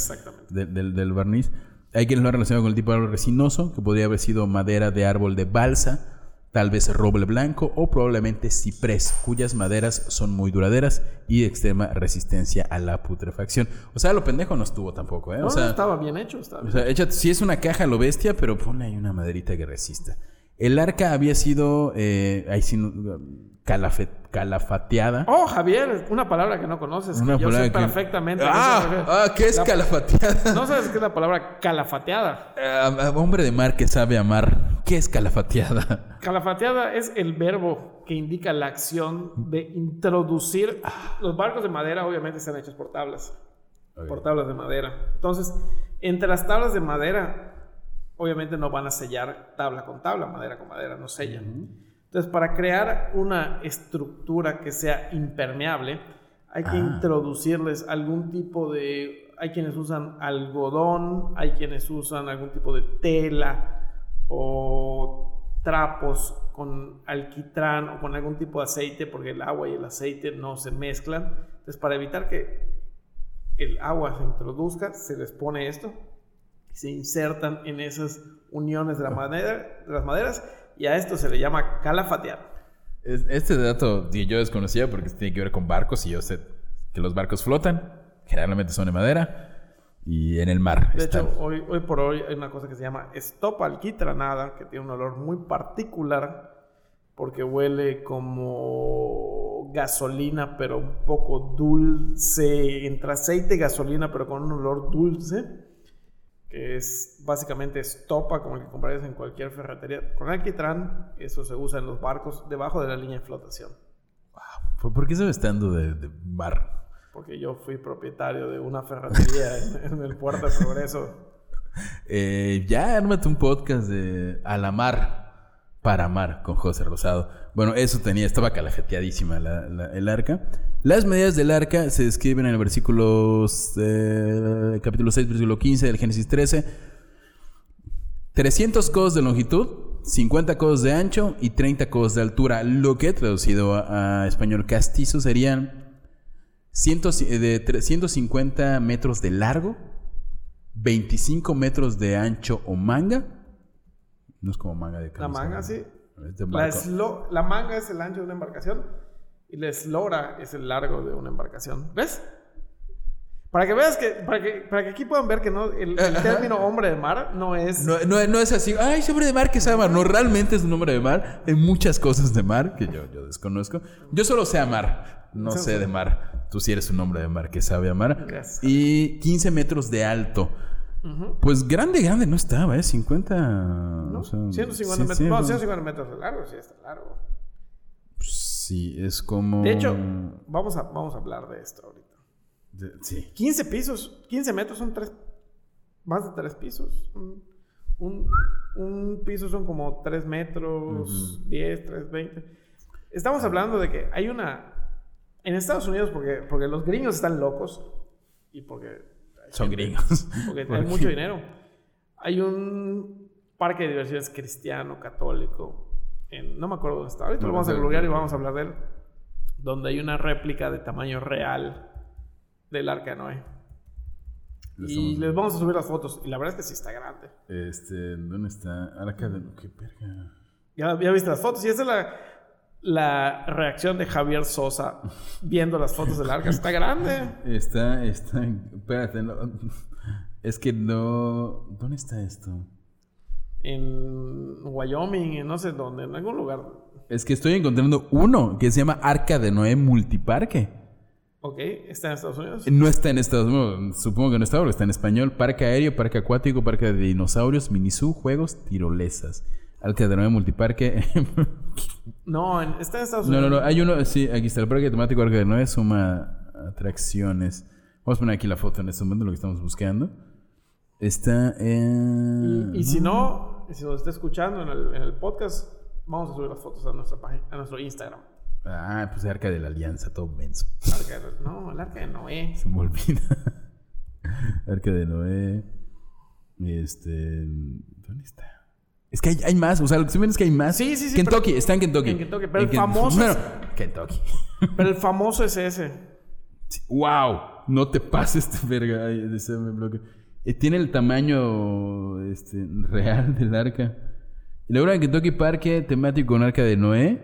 De- del, del barniz. Hay quienes lo han relacionado con el tipo de árbol resinoso, que podría haber sido madera de árbol de balsa, tal vez roble blanco o probablemente ciprés, cuyas maderas son muy duraderas y de extrema resistencia a la putrefacción. O sea, lo pendejo no estuvo tampoco, ¿eh? No, O sea, estaba bien hecho, estaba o bien sea, échate, si es una caja lo bestia, pero ponle ahí una maderita que resista. El arca había sido eh, ahí sí, no- calafe- calafateada. Oh, Javier, una palabra que no conoces. Una que yo sé que- perfectamente. Ah, ah, ¿qué es La- calafateada? ¿No sabes qué es la palabra calafateada? Ah, hombre de mar que sabe amar. ¿Qué es calafateada? Calafateada es el verbo que indica la acción de introducir. Los barcos de madera, obviamente, están hechos por tablas. Por tablas de madera. Entonces, entre las tablas de madera, obviamente no van a sellar tabla con tabla, madera con madera, no sellan. Entonces, para crear una estructura que sea impermeable, hay que Ah. introducirles algún tipo de... Hay quienes usan algodón, hay quienes usan algún tipo de tela o trapos con alquitrán o con algún tipo de aceite, porque el agua y el aceite no se mezclan. Entonces, para evitar que el agua se introduzca, se les pone esto y se insertan en esas uniones de, la madera, de las maderas y a esto se le llama calafatear. Es- Este dato yo desconocía porque tiene que ver con barcos y yo sé que los barcos flotan, generalmente son de madera. Y en el mar. De están. hecho, hoy, hoy por hoy hay una cosa que se llama estopa alquitranada, que tiene un olor muy particular porque huele como gasolina, pero un poco dulce, entre aceite y gasolina, pero con un olor dulce, que es básicamente estopa, como el que comprarías en cualquier ferretería. Con alquitrán, eso se usa en los barcos debajo de la línea de flotación. ¿Por por qué se estando de, de mar? Porque yo fui propietario de una ferretería en, en el Puerto de Progreso. Eh, ya ármate un podcast de A la mar para amar con José Rosado. Bueno, eso tenía, estaba calajeteadísima la- la- el arca. Las medidas del arca se describen en el versículo, eh, capítulo 6, versículo 15 del Génesis 13. 300 codos de longitud, 50 codos de ancho y 30 codos de altura, lo que traducido a, a español castizo serían 100 de 350 metros de largo, 25 metros de ancho o manga. No es como manga de La camisa, manga, ¿no? sí. Es La, eslo- la manga es el ancho de una embarcación y la eslora es el largo de una embarcación. ¿Ves? Para que veas que, para que, para que aquí puedan ver que no, el, el término hombre de mar no es... No, no- no es así, ay, ese hombre de mar que sabe mar. No, realmente es un hombre de mar. Hay muchas cosas de mar que yo, yo desconozco. Yo solo sé amar, no Sí, sé sí. de mar. Tú sí eres un hombre de mar que sabe amar. Gracias. Y 15 metros de alto. Pues grande, grande no estaba, ¿eh? 50. ¿no? o sea, 150 sí, metros. no, no. 150 metros de largo, sí está largo. Sí, es como. De hecho, vamos a, vamos a hablar de esto ahorita. de- sí. 15 pisos, 15 metros son tres, más de 3 pisos. Un, un- un piso son como 3 metros, 10, 3, 20. Estamos hablando de que hay una... En Estados Unidos, porque, porque los gringos están locos y porque... Son gringos. Porque ¿Por hay qué? mucho dinero. Hay un parque de diversiones cristiano, católico, en- no me acuerdo dónde está. Ahorita lo vamos a gloriar y vamos a hablar de él. Donde hay una réplica de tamaño real del arca de Noé. Y les vamos a subir las fotos. Y la verdad es que sí está grande. Este, ¿dónde está? Arca de. ¿Qué verga? Ya, ya viste las fotos. Y esa es la, la reacción de Javier Sosa viendo las fotos del arca. Está grande. Está, está. Espérate, no. Es que no. ¿Dónde está esto? En Wyoming, en no sé dónde, en algún lugar. Es que estoy encontrando uno que se llama Arca de Noé Multiparque. Ok, está en Estados Unidos. No está en Estados Unidos, supongo que no está, porque está en español. Parque aéreo, parque acuático, parque de dinosaurios, minisú, juegos, tirolesas. Arca de Noé Multiparque. No, está en Estados no, Unidos. no, no, hay uno, sí, aquí está el parque temático Arca de Noé, suma atracciones. Vamos a poner aquí la foto en este momento, lo que estamos buscando. Está en... Y, y si no, si nos está escuchando en el, en el podcast, vamos a subir las fotos a nuestra página, a nuestro Instagram. Ah, pues Arca de la Alianza, todo menso. Arca de- no, el arca de Noé. Se me olvida. Arca de Noé. Este. ¿Dónde está? Es que hay, hay más. O sea, lo que estoy viendo es que hay más. Sí, sí, sí, Kentucky, pero- está en Kentucky. en Kentucky, pero el Ken- famoso Bueno, es- Kentucky. Pero el famoso es ese. ¡Wow! No te pases este verga. Ay, ese me bloquea. Eh, tiene el tamaño este, real del arca. Y luego en Kentucky Parque temático con arca de Noé.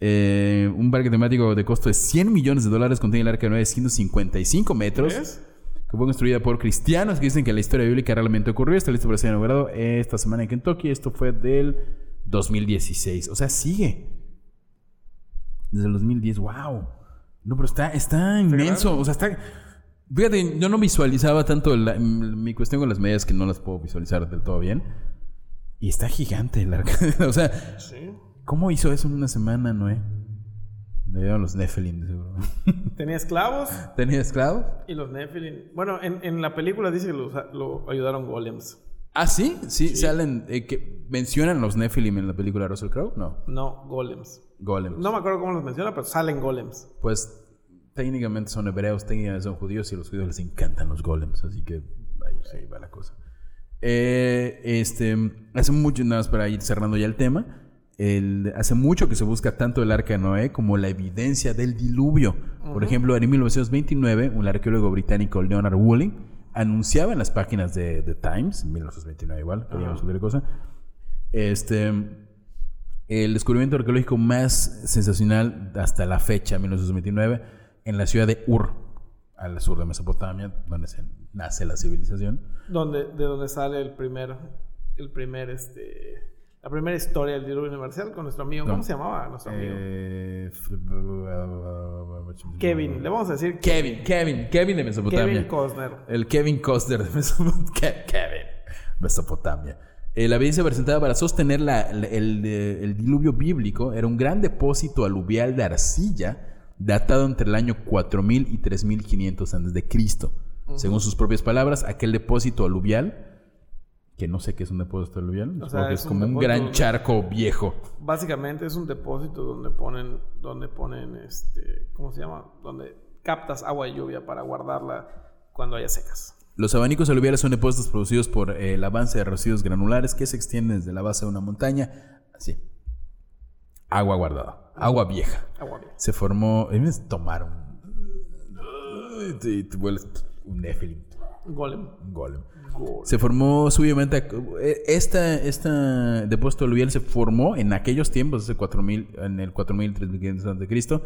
eh, un parque temático de costo de 100 millones de dólares contiene el arca de Noé de 155 metros. ¿Ves? Que fue construida por cristianos que dicen que la historia bíblica realmente ocurrió. Está listo para ser inaugurado esta semana en Kentucky. Esto fue del 2016. O sea, sigue. Desde el 2010. ¡Wow! No, pero está, está inmenso. O sea, está... Fíjate, yo no visualizaba tanto la- mi cuestión con las medidas que no las puedo visualizar del todo bien. Y está gigante el arca. o sea, Sí. ¿cómo hizo eso en una semana, Noé? Le dieron los Nephilim, seguro. Tenía esclavos ¿Tenía esclavos? y los Nephilim. Bueno, en, en la película dice que lo, usa- lo ayudaron golems. Ah, ¿sí? Sí, salen... eh, que ¿Mencionan los Nephilim en la película Russell Crowe? No. No, golems. Golems. No me acuerdo cómo los menciona, pero salen golems. Pues técnicamente son hebreos, técnicamente son judíos y a los judíos les encantan los golems, así que ahí, ahí va la cosa. Eh, este, hace mucho, nada más para ir cerrando ya el tema, el- hace mucho que se busca tanto el arca de Noé como la evidencia del diluvio. Por ejemplo, en 1929, un arqueólogo británico, Leonard Woolley, anunciaba en las páginas de The Times, en 1929 igual, queríamos cualquier cosa, este, el descubrimiento arqueológico más sensacional hasta la fecha, 1929, en la ciudad de Ur, al sur de Mesopotamia, donde se nace la civilización. Donde, de donde sale el primer, el primer, este, la primera historia del diluvio universal con nuestro amigo. ¿Cómo se llamaba nuestro amigo? Eh, Kevin, le vamos a decir Kevin, Kevin, Kevin de Mesopotamia. Kevin Costner. El Kevin Costner de Mesopotamia. Kevin. Mesopotamia. Eh, la evidencia presentada para sostener la- la- el, eh, el diluvio bíblico era un gran depósito aluvial de arcilla datado entre el año 4000 y 3500 antes de Cristo. Según sus propias palabras, aquel depósito aluvial, que no sé qué es un depósito aluvial, O sea, es es como un gran charco viejo. Básicamente es un depósito donde ponen, donde ponen, este, ¿cómo se llama? Donde captas agua de lluvia para guardarla cuando haya secas. Los abanicos aluviales son depósitos producidos por eh, el avance de residuos granulares que se extienden desde la base de una montaña. Así. Agua guardada. Agua vieja. Agua vieja. Se formó. A mí me tomaron. Y te vuelves un Nephilim. Golem. Un Se formó subiamente. Esta, esta depósito aluvial se formó en aquellos tiempos, hace 4000, en el 4000, 3500 antes de Cristo,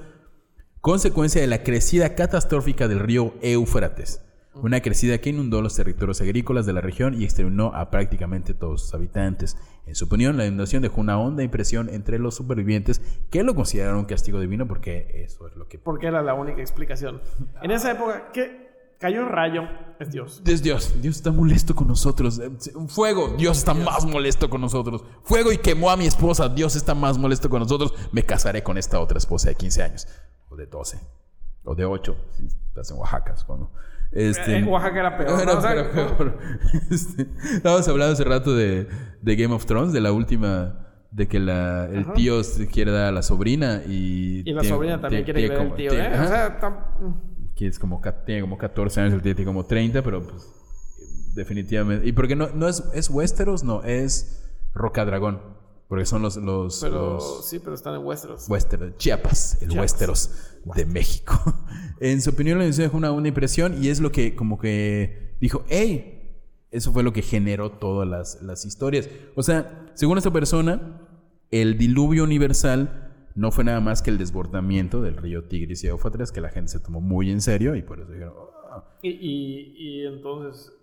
consecuencia de la crecida catastrófica del río Éufrates. Una crecida que inundó los territorios agrícolas de la región y exterminó a prácticamente todos sus habitantes. En su opinión, la inundación dejó una honda impresión entre los supervivientes que lo consideraron un castigo divino porque eso es lo que... Porque era la única explicación. En esa época, que cayó un rayo, es Dios. Es Dios. Dios está molesto con nosotros. Eh, Fuego. Dios está más molesto con nosotros. Fuego y quemó a mi esposa. Dios está más molesto con nosotros. Me casaré con esta otra esposa de 15 años. O de 12. O de 8. Si estás en Oaxaca, supongo. Este, En Oaxaca era peor. Era- ¿no? Era peor. Este, estábamos hablando hace rato de, de Game of Thrones, de la última. De que la, el Ajá. tío quiere dar a la sobrina y. Y la tiene- sobrina también tiene- quiere que el tío, tiene- ¿eh? O sea, tam- que es como, tiene como 14 años, el tío tiene como 30, pero pues definitivamente. ¿Y por qué no, no es, es Westeros? No, es Rocadragón. Porque son los, los, pero los sí, pero están en Westeros. Westeros, Chiapas, el Chiapas. Westeros de México. en su opinión, la edición dejó una, una impresión y es lo que como que dijo, hey, eso fue lo que generó todas las, las historias. O sea, según esta persona, el diluvio universal no fue nada más que el desbordamiento del río Tigris y Éufrates, que la gente se tomó muy en serio y por eso dijeron. Y, y, y entonces,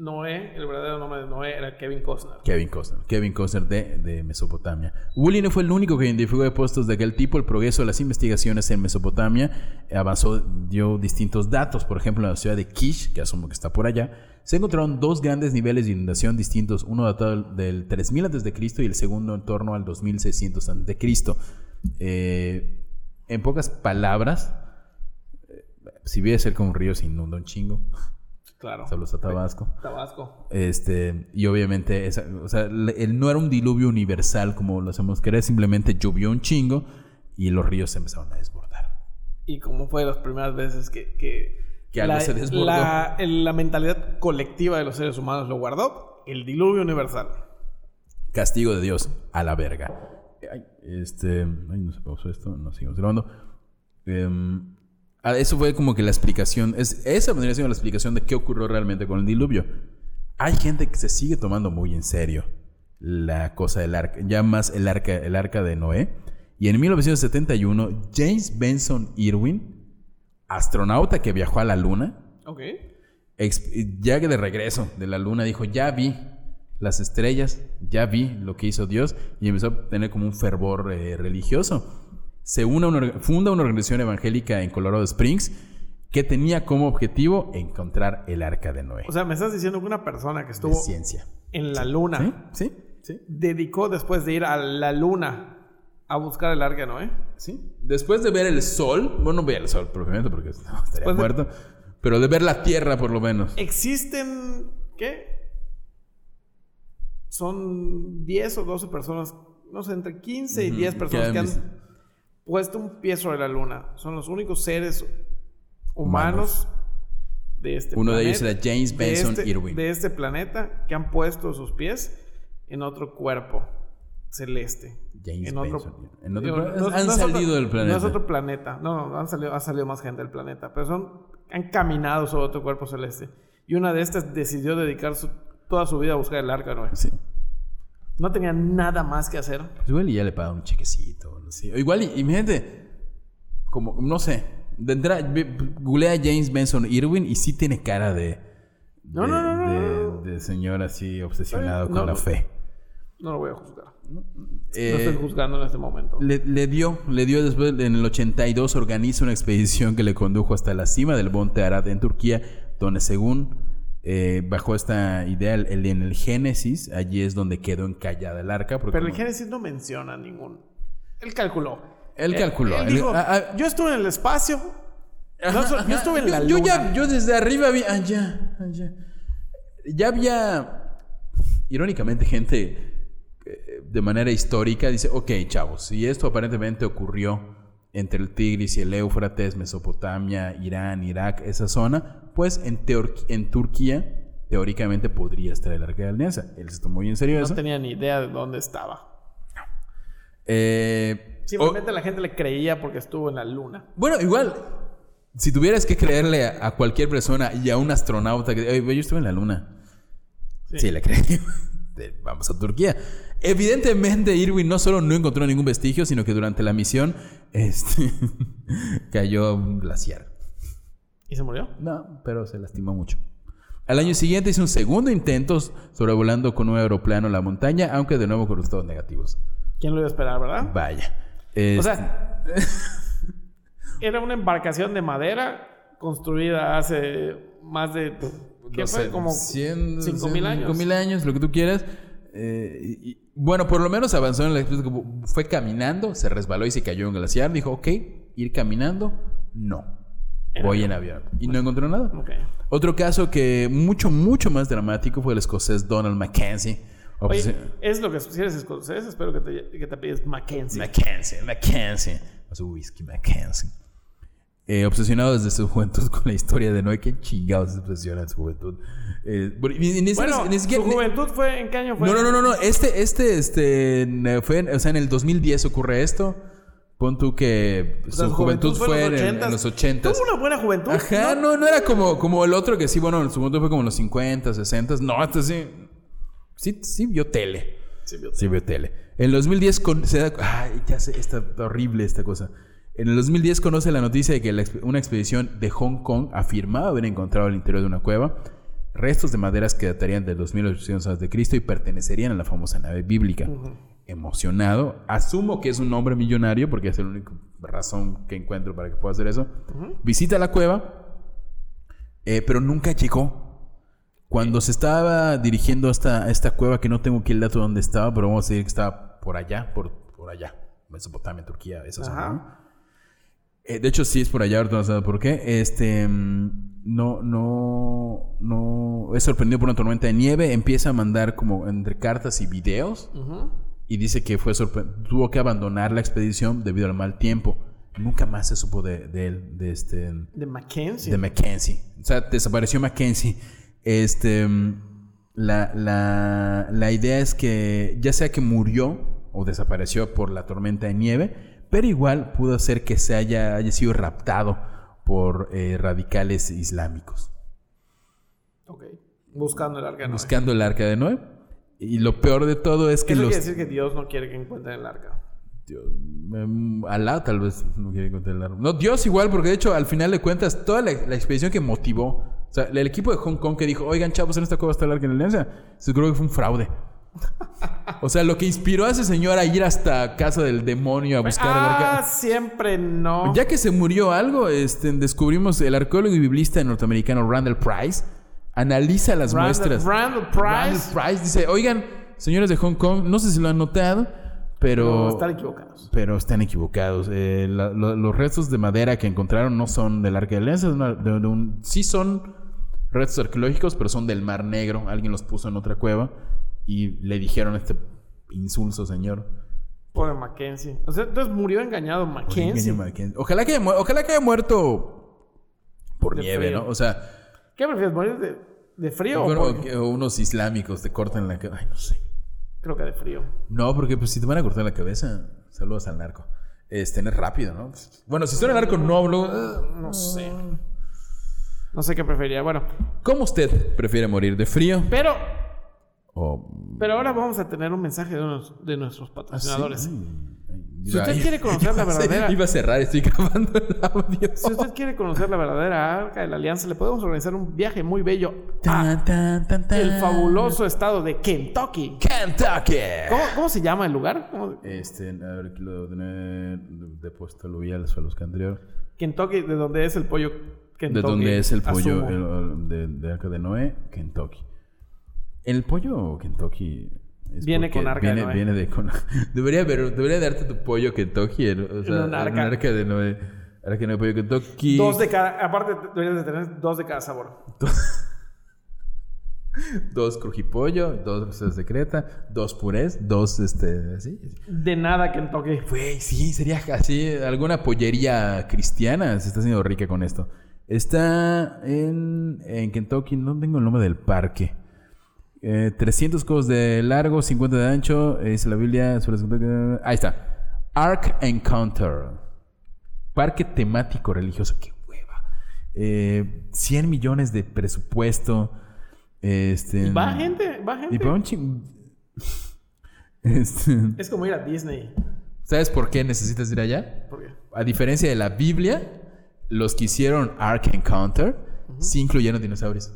Noé, el verdadero nombre de Noé era Kevin Costner. Kevin Costner. Kevin Costner de, Mesopotamia. Woolley no fue el único que identificó depósitos de aquel tipo. El progreso de las investigaciones en Mesopotamia avanzó, dio distintos datos. Por ejemplo, en la ciudad de Kish, que asumo que está por allá, se encontraron dos grandes niveles de inundación distintos. Uno datado del 3000 a.C. y el segundo en torno al 2600 a.C. Eh, en pocas palabras, eh, si viene cerca un río se inunda un chingo. Claro. Saludos a Tabasco. Tabasco. Este, y obviamente, esa- o sea, el, no era un diluvio universal como lo hacemos creer, simplemente llovió un chingo y los ríos se empezaron a desbordar. Y como fue las primeras veces que, que, Que algo la, se desbordó. La, la mentalidad colectiva de los seres humanos lo guardó, el diluvio universal. Castigo de Dios a la verga. Ay, este, ay, no se pausó esto, no seguimos grabando. Ah, eso fue como que la explicación, es, esa vendría siendo la explicación de qué ocurrió realmente con el diluvio. Hay gente que se sigue tomando muy en serio la cosa del arca, ya más el arca, el arca de Noé. Y en 1971, James Benson Irwin, astronauta que viajó a la luna, ya que de regreso de la luna dijo, ya vi las estrellas, ya vi lo que hizo Dios y empezó a tener como un fervor eh, religioso. Se una orga- funda una organización evangélica en Colorado Springs que tenía como objetivo encontrar el arca de Noé. O sea, me estás diciendo que una persona que de estuvo ciencia. en la luna ¿Sí? ¿Sí? ¿Sí? dedicó después de ir a la luna a buscar el arca, ¿no? Eh? ¿Sí? Después de ver el sol, bueno, no veía el sol propiamente porque no, estaría de- muerto, pero de ver la tierra por lo menos. Existen, ¿qué? Son 10 o 12 personas, no sé, entre 15 y Ujú, 10 que personas que han. Puesto un pie sobre la luna. Son los únicos seres humanos, Humanos. de este Uno de planeta- ellos era James de Benson este- Irwin. De este planeta que han puesto sus pies en otro cuerpo celeste. James en otro, Benson. En otro digo, planeta. no- han no es otro- salido del planeta. No es otro planeta. No, no, han salido, ha salido más gente del planeta. Pero son, han caminado sobre otro cuerpo celeste. Y una de estas decidió dedicar su- toda su vida a buscar el arca, ¿no? Sí. No tenía nada más que hacer. Pues igual y ya le pagaron un chequecito. o algo así. O igual, y, imagínate, como, no sé, De entrada, googlea James Benson Irwin y sí tiene cara de. No, de, no, no, no, de- de señor así obsesionado No, con la no. fe. No lo voy a juzgar. Eh, no estoy juzgando en este momento. Le, le dio, le dio después, en el 82 organiza una expedición que le condujo hasta la cima del monte Arad en Turquía, donde según eh, bajo esta idea el- el- en el Génesis, allí es donde quedó encallada el arca. Pero el Génesis no menciona ningún. Él calculó. Él calculó. Él Él- dijo, ah, ah. yo estuve en el espacio. No, yo estuve en la yo, ya, yo desde arriba vi, allá, allá. Ya había, irónicamente, gente eh, de manera histórica dice, ok, chavos, si esto aparentemente ocurrió entre el Tigris y el Éufrates, Mesopotamia, Irán, Irak, esa zona, pues en, Turquía teóricamente podría estar el Arca de la Alianza. Él se tomó muy en serio No eso. tenía ni idea de dónde estaba. Eh, Simplemente la gente le creía porque estuvo en la luna. Bueno, igual, si tuvieras que creerle a, a cualquier persona y a un astronauta que, "Oye, yo estuve en la luna. Sí, le creo. De- Vamos a Turquía. Evidentemente, Irwin no solo no encontró ningún vestigio, sino que durante la misión este, cayó un glaciar. ¿Y se murió? No, pero se lastimó mucho. Al año siguiente hizo un segundo intento sobrevolando con un aeroplano la montaña, aunque de nuevo con resultados negativos. ¿Quién lo iba a esperar, verdad? Vaya. O Este, sea, era una embarcación de madera construida hace más de. ¿Qué no fue? sé, Como 100, 5000 años. 5000 años, lo que tú quieras. Eh, y- bueno, por lo menos avanzó en la como Fue caminando, se resbaló y se cayó en un glaciar. Dijo, ok, ir caminando, no. Voy en avión. Y no encontró nada. Otro caso que mucho, mucho más dramático fue el escocés Donald Mackenzie. Oye, es lo que si eres escocés, espero que te, que te pides Mackenzie. Mackenzie, Mackenzie. O whisky Mackenzie. Eh, obsesionado desde su juventud con la historia de Noé. ¿Qué chingados se obsesiona en su juventud? Eh, ni siquiera- bueno, ni siquiera- su ni- juventud fue en qué año fue? No, no, no, no, no. Este, este, este, fue, en- o sea, en el 2010 ocurre esto. Pon tú que su juventud fue en, en 80s. los 80. Tuvo una buena juventud. Ajá, no, no era como, como el otro que sí, bueno, su juventud fue como en los 50, 60. No, este sí. Sí, sí vio tele. Sí, vio Sí vio tele. En el 2010 con, se da... Ay, ya sé, está horrible esta cosa. En el 2010 conoce la noticia de que la una expedición de Hong Kong afirmaba haber encontrado al interior de una cueva restos de maderas que datarían del 2800 a.C. y pertenecerían a la famosa nave bíblica. Emocionado, asumo que es un hombre millonario porque es la única razón que encuentro para que pueda hacer eso. Visita la cueva, eh, pero nunca llegó. Cuando se estaba dirigiendo a esta, cueva, que no tengo aquí el dato de dónde estaba, pero vamos a decir que estaba por allá, por, por allá, Mesopotamia, Turquía, esa zona. Eh, de hecho, sí es por allá, ahorita no sé por qué. Este, mm, no, no, no, es sorprendido por una tormenta de nieve, empieza a mandar como entre cartas y videos y dice que fue tuvo que abandonar la expedición debido al mal tiempo. Nunca más se supo de, de él, de este, De Mackenzie. de Mackenzie. O sea, desapareció Mackenzie. Este, mm, la, la, la idea es que ya sea que murió o desapareció por la tormenta de nieve, pero igual pudo ser que se haya, haya sido raptado por eh, radicales islámicos. Ok. Buscando el arca de Noé. Buscando el arca de Noé. Y lo peor de todo es que Eso los... quiere decir que Dios no quiere que encuentren el arca. Dios, em, Alá tal vez no quiere encontrar el arma. No, Dios igual, porque de hecho, al final de cuentas, toda la, la expedición que motivó, o sea, el equipo de Hong Kong que dijo, oigan, chavos, en esta cueva está el arca de la alianza, se creo que fue un fraude. O sea, lo que inspiró a ese señor a ir hasta casa del demonio a buscar el Ah, arca. siempre no. Ya que se murió algo, este, descubrimos el arqueólogo y biblista norteamericano Randall Price analiza las Randall- muestras. Randall Price. Randall Price dice, oigan, señores de Hong Kong, no sé si lo han notado, pero... No, están equivocados. Pero están equivocados. Eh, la- los restos de madera que encontraron no son del Arca de Alianza. sí son restos arqueológicos, pero son del Mar Negro. Alguien los puso en otra cueva y le dijeron a este insulso señor. Pobre Mackenzie. O sea, entonces murió engañado Mackenzie. Mackenzie. Ojalá que, ojalá que haya muerto por De nieve, frío. ¿no? O sea, ¿Qué prefieres, morir de, de frío o por- unos islámicos te cortan la cabeza. Ay, no sé. Creo que de frío. No, porque pues si te van a cortar la cabeza, saludos al narco. Este, no es rápido, ¿no? Bueno, si suena narco, no hablo. No sé. No sé qué preferiría. Bueno, ¿Cómo usted prefiere morir de frío pero, o pero ahora vamos a tener un mensaje de, unos- de nuestros ¿Ah, patrocinadores. sí? Si usted quiere conocer la verdadera- Iba a cerrar, estoy grabando el audio. Si usted quiere conocer la verdadera arca de la alianza, le podemos organizar un viaje muy bello a el fabuloso estado de Kentucky. Kentucky. ¿Cómo, cómo se llama el lugar? ¿Cómo- Este, a ver, aquí lo de, de puesto lo vi al suelo anterior. Kentucky, de donde es el pollo Kentucky. De donde es el pollo el- de, de Arca de Noé, Kentucky. El pollo Kentucky Viene con Arca de viene, Noé. Viene de con, debería, debería darte tu pollo Kentucky en, o sea, un en arca. Arca de Noé. Arca de Noé, pollo Kentucky. Dos de cada, aparte deberías de tener dos de cada sabor. Dos crujipollo, dos recetas secreta, dos purés, dos, este, así. De nada Kentucky. Güey, sí, sería así. Alguna pollería cristiana se está haciendo rica con esto. Está en, en Kentucky, no tengo el nombre del parque. Eh, 300 codos de largo, 50 de ancho. Es la Biblia. sobre las- Ahí está. Ark Encounter. Parque temático religioso. Qué hueva. Eh, 100 millones de presupuesto. Este, va gente, va y gente. un Este, Es como ir a Disney. ¿Sabes por qué necesitas ir allá? ¿Por qué? A diferencia de la Biblia, los que hicieron Ark Encounter sí incluyeron dinosaurios.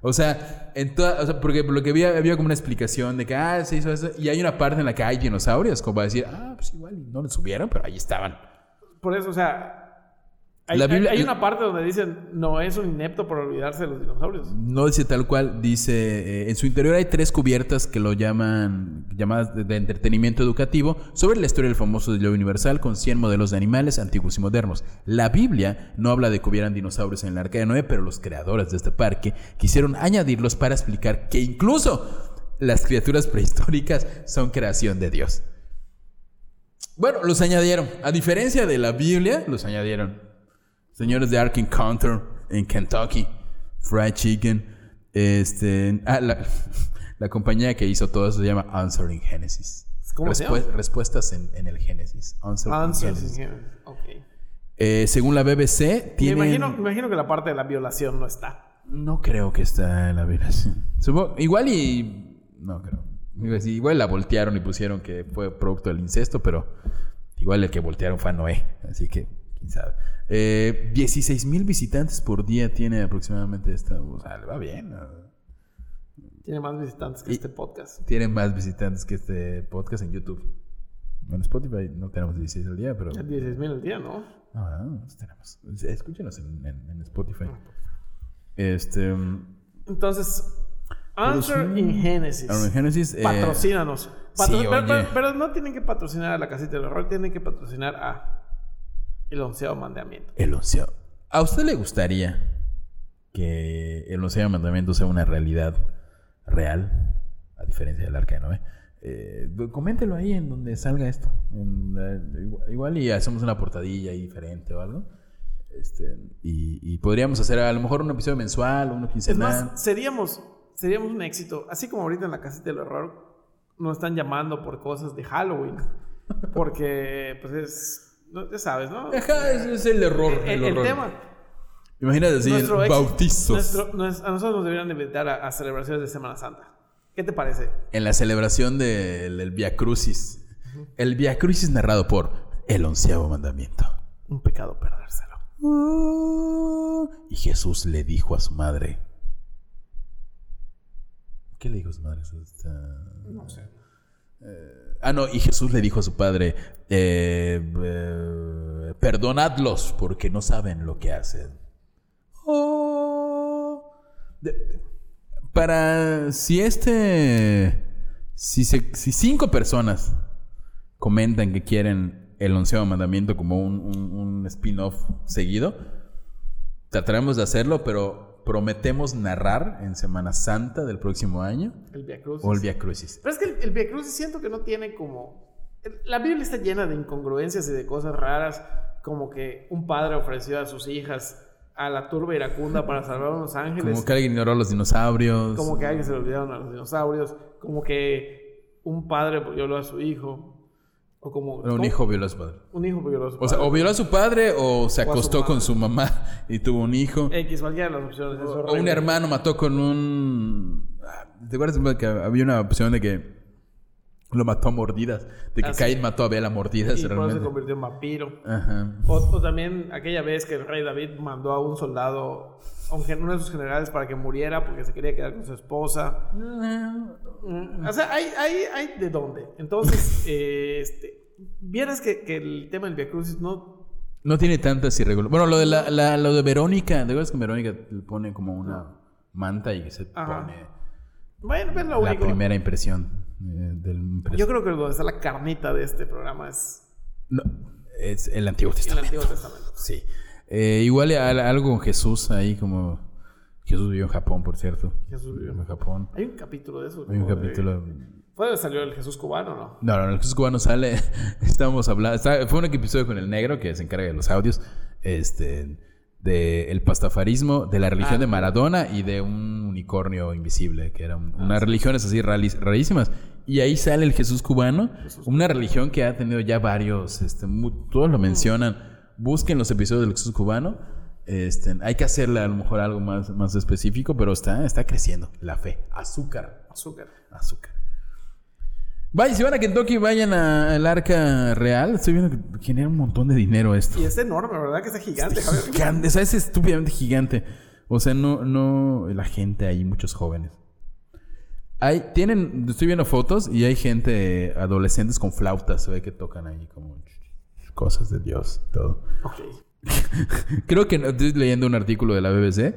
O sea, en toda, o sea, porque por lo que había, había como una explicación de que, ah, se hizo eso. Y hay una parte en la que hay dinosaurios, como para decir, ah, pues igual no los subieron, pero ahí estaban. Por eso, o sea, hay, Biblia- una parte donde dicen, no es un inepto por olvidarse de los dinosaurios. No dice tal cual, dice, eh, en su interior hay tres cubiertas que lo llaman, llamadas de, de entretenimiento educativo, sobre la historia del famoso diluvio universal con 100 modelos de animales antiguos y modernos. La Biblia no habla de que hubieran dinosaurios en el Arca de Noé, pero los creadores de este parque quisieron añadirlos para explicar que incluso las criaturas prehistóricas son creación de Dios. Bueno, los añadieron. A diferencia de la Biblia, los añadieron. Señores de Ark Encounter en Kentucky. Fried Chicken. Este. Ah, la, la compañía que hizo todo eso se llama Answering Genesis. ¿Cómo se Respue- llama? Respuestas en, en el Génesis. Answering Answers. Genesis. Ok. Eh, según la BBC, Me tienen... imagino, me imagino que la parte de la violación no está. No creo que está en la sí. Supongo- igual y... No creo. Igual la voltearon y pusieron que fue producto del incesto, pero igual el que voltearon fue a Noé. Así que, quién sabe. Eh, 16 mil visitantes por día tiene aproximadamente esta... O sea, le va bien. ¿no? Tiene más visitantes que Y- este podcast. Tiene más visitantes que este podcast en YouTube. En Spotify no tenemos 16 al día, pero... 16 mil al día, ¿no? No, no, no tenemos. Escúchenos en, en- en Spotify. Este... Entonces, Answer in Genesis. Génesis... eh, Patrocínanos. Patro- sí, pero- pero no tienen que patrocinar a la casita del horror, tienen que patrocinar a el onceavo mandamiento. El onceavo. ¿A usted le gustaría que el onceavo mandamiento sea una realidad real? A diferencia del arca de Noé. Eh, coméntelo ahí en donde salga esto. En la- igual, y hacemos una portadilla ahí diferente o algo. Este, y, y podríamos hacer a lo mejor un episodio mensual, uno Es quincenal. más, seríamos, seríamos un éxito. Así como ahorita en la casita del horror nos están llamando por cosas de Halloween. Porque, pues es. No, Ya sabes, ¿no? Ajá, ese es el error. El, el el horror. tema. Imagínate así, nuestro éxito- bautizos. nuestro- a nosotros nos deberían de invitar a, a celebraciones de Semana Santa. ¿Qué te parece? En la celebración del, del Via Crucis. El Via Crucis narrado por el onceavo mandamiento. Un pecado perdérselo. Y Jesús le dijo a su madre. ¿Qué le dijo a su madre? No sé. Ah, no, y Jesús le dijo a su padre: eh, eh, Perdonadlos porque no saben lo que hacen. Oh. Para. Si este. Si, cinco personas comentan que quieren el onceavo mandamiento como un spin-off seguido, trataremos de hacerlo, pero prometemos narrar en Semana Santa del próximo año El Via Crucis. o el Via Crucis. Pero es que el, el Via Crucis siento que no tiene como. La Biblia está llena de incongruencias y de cosas raras, como que un padre ofreció a sus hijas a la turba iracunda para salvar a unos ángeles. Como que alguien ignoró a los dinosaurios. Como que alguien se le olvidaron a los dinosaurios. Como que un padre violó a su hijo. O como. Un ¿cómo? hijo violó a su padre. Un hijo violó a su O sea, o violó a su padre o se O su acostó con su mamá y tuvo un hijo. X, cualquiera de las opciones. es O horrible. un hermano mató con un. ¿Te acuerdas que había una opción de que Lo mató a mordidas. De que Ah, sí. Caín mató a Abel a mordidas Y por eso se realmente. convirtió en vampiro. Ajá. O, o también aquella vez que el rey David mandó a un soldado, a uno de sus generales, para que muriera porque se quería quedar con su esposa. Mm, O sea, hay, hay, hay de dónde. Entonces, eh, este, vieras que, que el tema del Via Crucis no. No tiene tantas irregularidades. Bueno, lo de, la, la- lo de Verónica, ¿te acuerdas que Verónica le pone como una manta y que se Ajá. pone Bueno, es lo la único. primera impresión eh, del Yo creo que donde está la carnita de este programa es No, es el Antiguo en el Testamento. Antiguo Testamento. Sí. Eh, igual al- algo con Jesús ahí como... Jesús vivió en Japón, por cierto. Jesús vivió. en Japón. Hay un capítulo de eso. Hay un como de- capítulo... ¿Fue donde salió el Jesús cubano no? No, no, el Jesús cubano sale. Estábamos hablando. está- fue un episodio con el negro que se encarga de los audios. Este. De el pastafarismo, de la religión Ah. de Maradona y de un unicornio invisible, que eran unas religiones así rarísimas. Y ahí sale el Jesús cubano, una religión que ha tenido ya varios, este, todos lo mencionan. Busquen los episodios del Jesús cubano. Este, hay que hacerle a lo mejor algo más, más específico, pero está, está creciendo la fe. Azúcar. Azúcar. Azúcar. Vaya, si van a Kentucky, vayan al arca real. Estoy viendo que genera un montón de dinero esto. Y es enorme, ¿verdad? Que está gigante, Javier. Gigante, o sea, es estúpidamente gigante. O sea, no, no, la gente ahí, muchos jóvenes. Hay, tienen, estoy viendo fotos y hay gente, adolescentes con flautas, se ve que tocan ahí como cosas de Dios, todo. Ok. Creo que estoy leyendo un artículo de la BBC.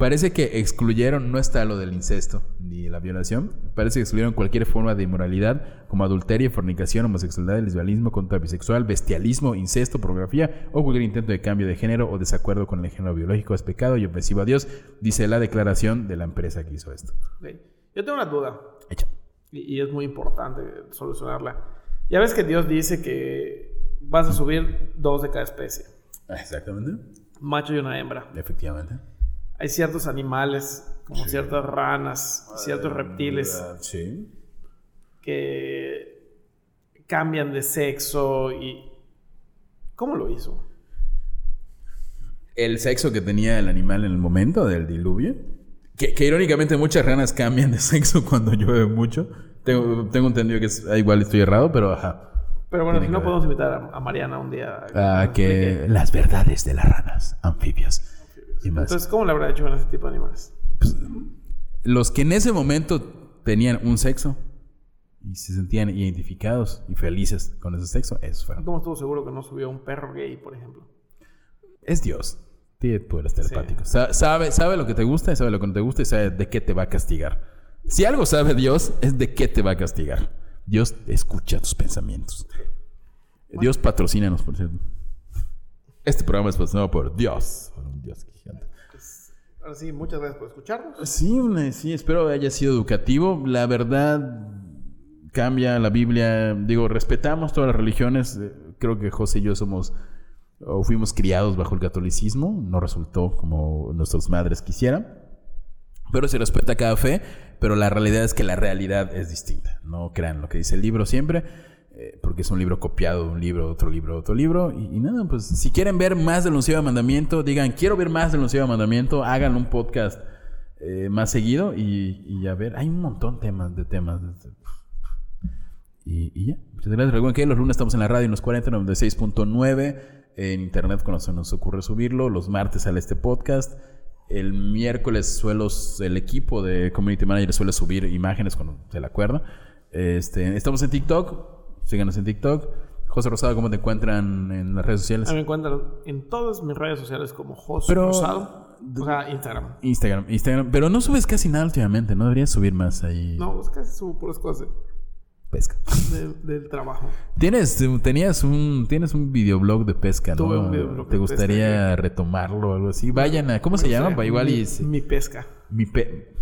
Parece que excluyeron, no está lo del incesto ni la violación. Parece que excluyeron cualquier forma de inmoralidad como adulterio, fornicación, homosexualidad, lesbianismo, conducta bisexual, bestialismo, incesto, pornografía o cualquier intento de cambio de género o desacuerdo con el género biológico es pecado y ofensivo a Dios, dice la declaración de la empresa que hizo esto. Yo tengo una duda. Echa. Y, y es muy importante solucionarla. Ya ves que Dios dice que vas a subir dos de cada especie. Exactamente. Un macho y una hembra. Efectivamente. Hay ciertos animales, como ciertas ranas, ciertos reptiles, Sí. que cambian de sexo y... ¿Cómo lo hizo? el sexo que tenía el animal en el momento del diluvio. Que, que irónicamente muchas ranas cambian de sexo cuando llueve mucho. Tengo, tengo entendido que es, ah, igual estoy errado, pero ajá. Pero bueno, si no que podemos invitar a, a Mariana un día. Ah, nos que explique. las verdades de las ranas, anfibios y más. Entonces, ¿cómo le habrá hecho con ese tipo de animales? Los que en ese momento tenían un sexo y se sentían identificados y felices con ese sexo, esos fueron. ¿Cómo estuvo seguro que no subió un perro gay, por ejemplo? Es Dios. Tiene poderes telepáticos. Sa- Sabe, sabe lo que te gusta y sabe lo que no te gusta y sabe de qué te va a castigar. Si algo sabe Dios, es de qué te va a castigar. Dios escucha tus pensamientos. Dios patrocínanos, por cierto. Este programa es patrocinado por Dios. Por un Dios gigante. Ahora sí, muchas gracias por escucharnos. Sí, sí, espero haya sido educativo. La verdad cambia la Biblia. Digo, respetamos todas las religiones. Eh, Creo que José y yo somos o fuimos criados bajo el catolicismo. No resultó como nuestras madres quisieran. Pero se respeta cada fe. Pero la realidad es que la realidad es distinta. No crean lo que dice el libro siempre. Eh, porque es un libro copiado de un libro, otro libro, otro libro. Y, nada, pues si quieren ver más del onceavo mandamiento, digan, quiero ver más del onceavo mandamiento, hagan un podcast eh, más seguido y, a ver, hay un montón de temas, de temas. Y, ya, muchas gracias. Recuerden que los lunes estamos en la radio en los 40, 96.9, en internet cuando se nos ocurre subirlo, los martes sale este podcast. El miércoles suelo, el equipo de Community Manager suele subir imágenes cuando se le acuerda. Este, estamos en TikTok, síganos en TikTok. José Rosado, ¿cómo te encuentran en las redes sociales? Me encuentran en todas mis redes sociales como Jos Pero- Rosado. O sea, Instagram. Instagram, Instagram. Pero no subes casi nada últimamente, ¿no? Deberías subir más ahí. No, casi subo puras cosas Pesca. de- del trabajo. Tienes, tenías un, tienes un videoblog de pesca, ¿no? Un videoblog ¿Te gustaría retomarlo o algo así? Vayan a, ¿cómo se llama? Igual mi, y se- mi pesca. mi pe-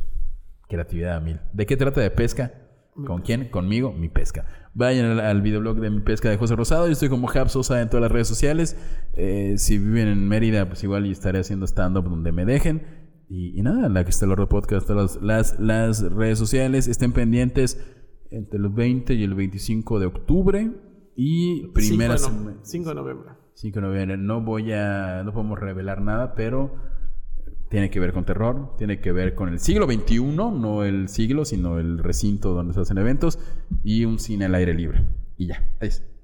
creatividad a mil. ¿De qué trata de pesca? ¿Con quién? Conmigo, mi pesca. Vayan al, al videoblog de mi pesca de José Rosado. Yo estoy como Hab Sosa en todas las redes sociales. Eh, si viven en Mérida, pues igual y estaré haciendo stand-up donde me dejen. Y, y nada, la que está el Podcast, todas las, las, redes sociales. Estén pendientes entre el 20 y el 25 de octubre. Y primera 5 de, no- 5 de noviembre. 5 de noviembre. No voy a. No podemos revelar nada, pero Tiene que ver con terror, tiene que ver con el siglo XXI, no el siglo, sino el recinto donde se hacen eventos, y un cine al aire libre. Y ya, ahí está.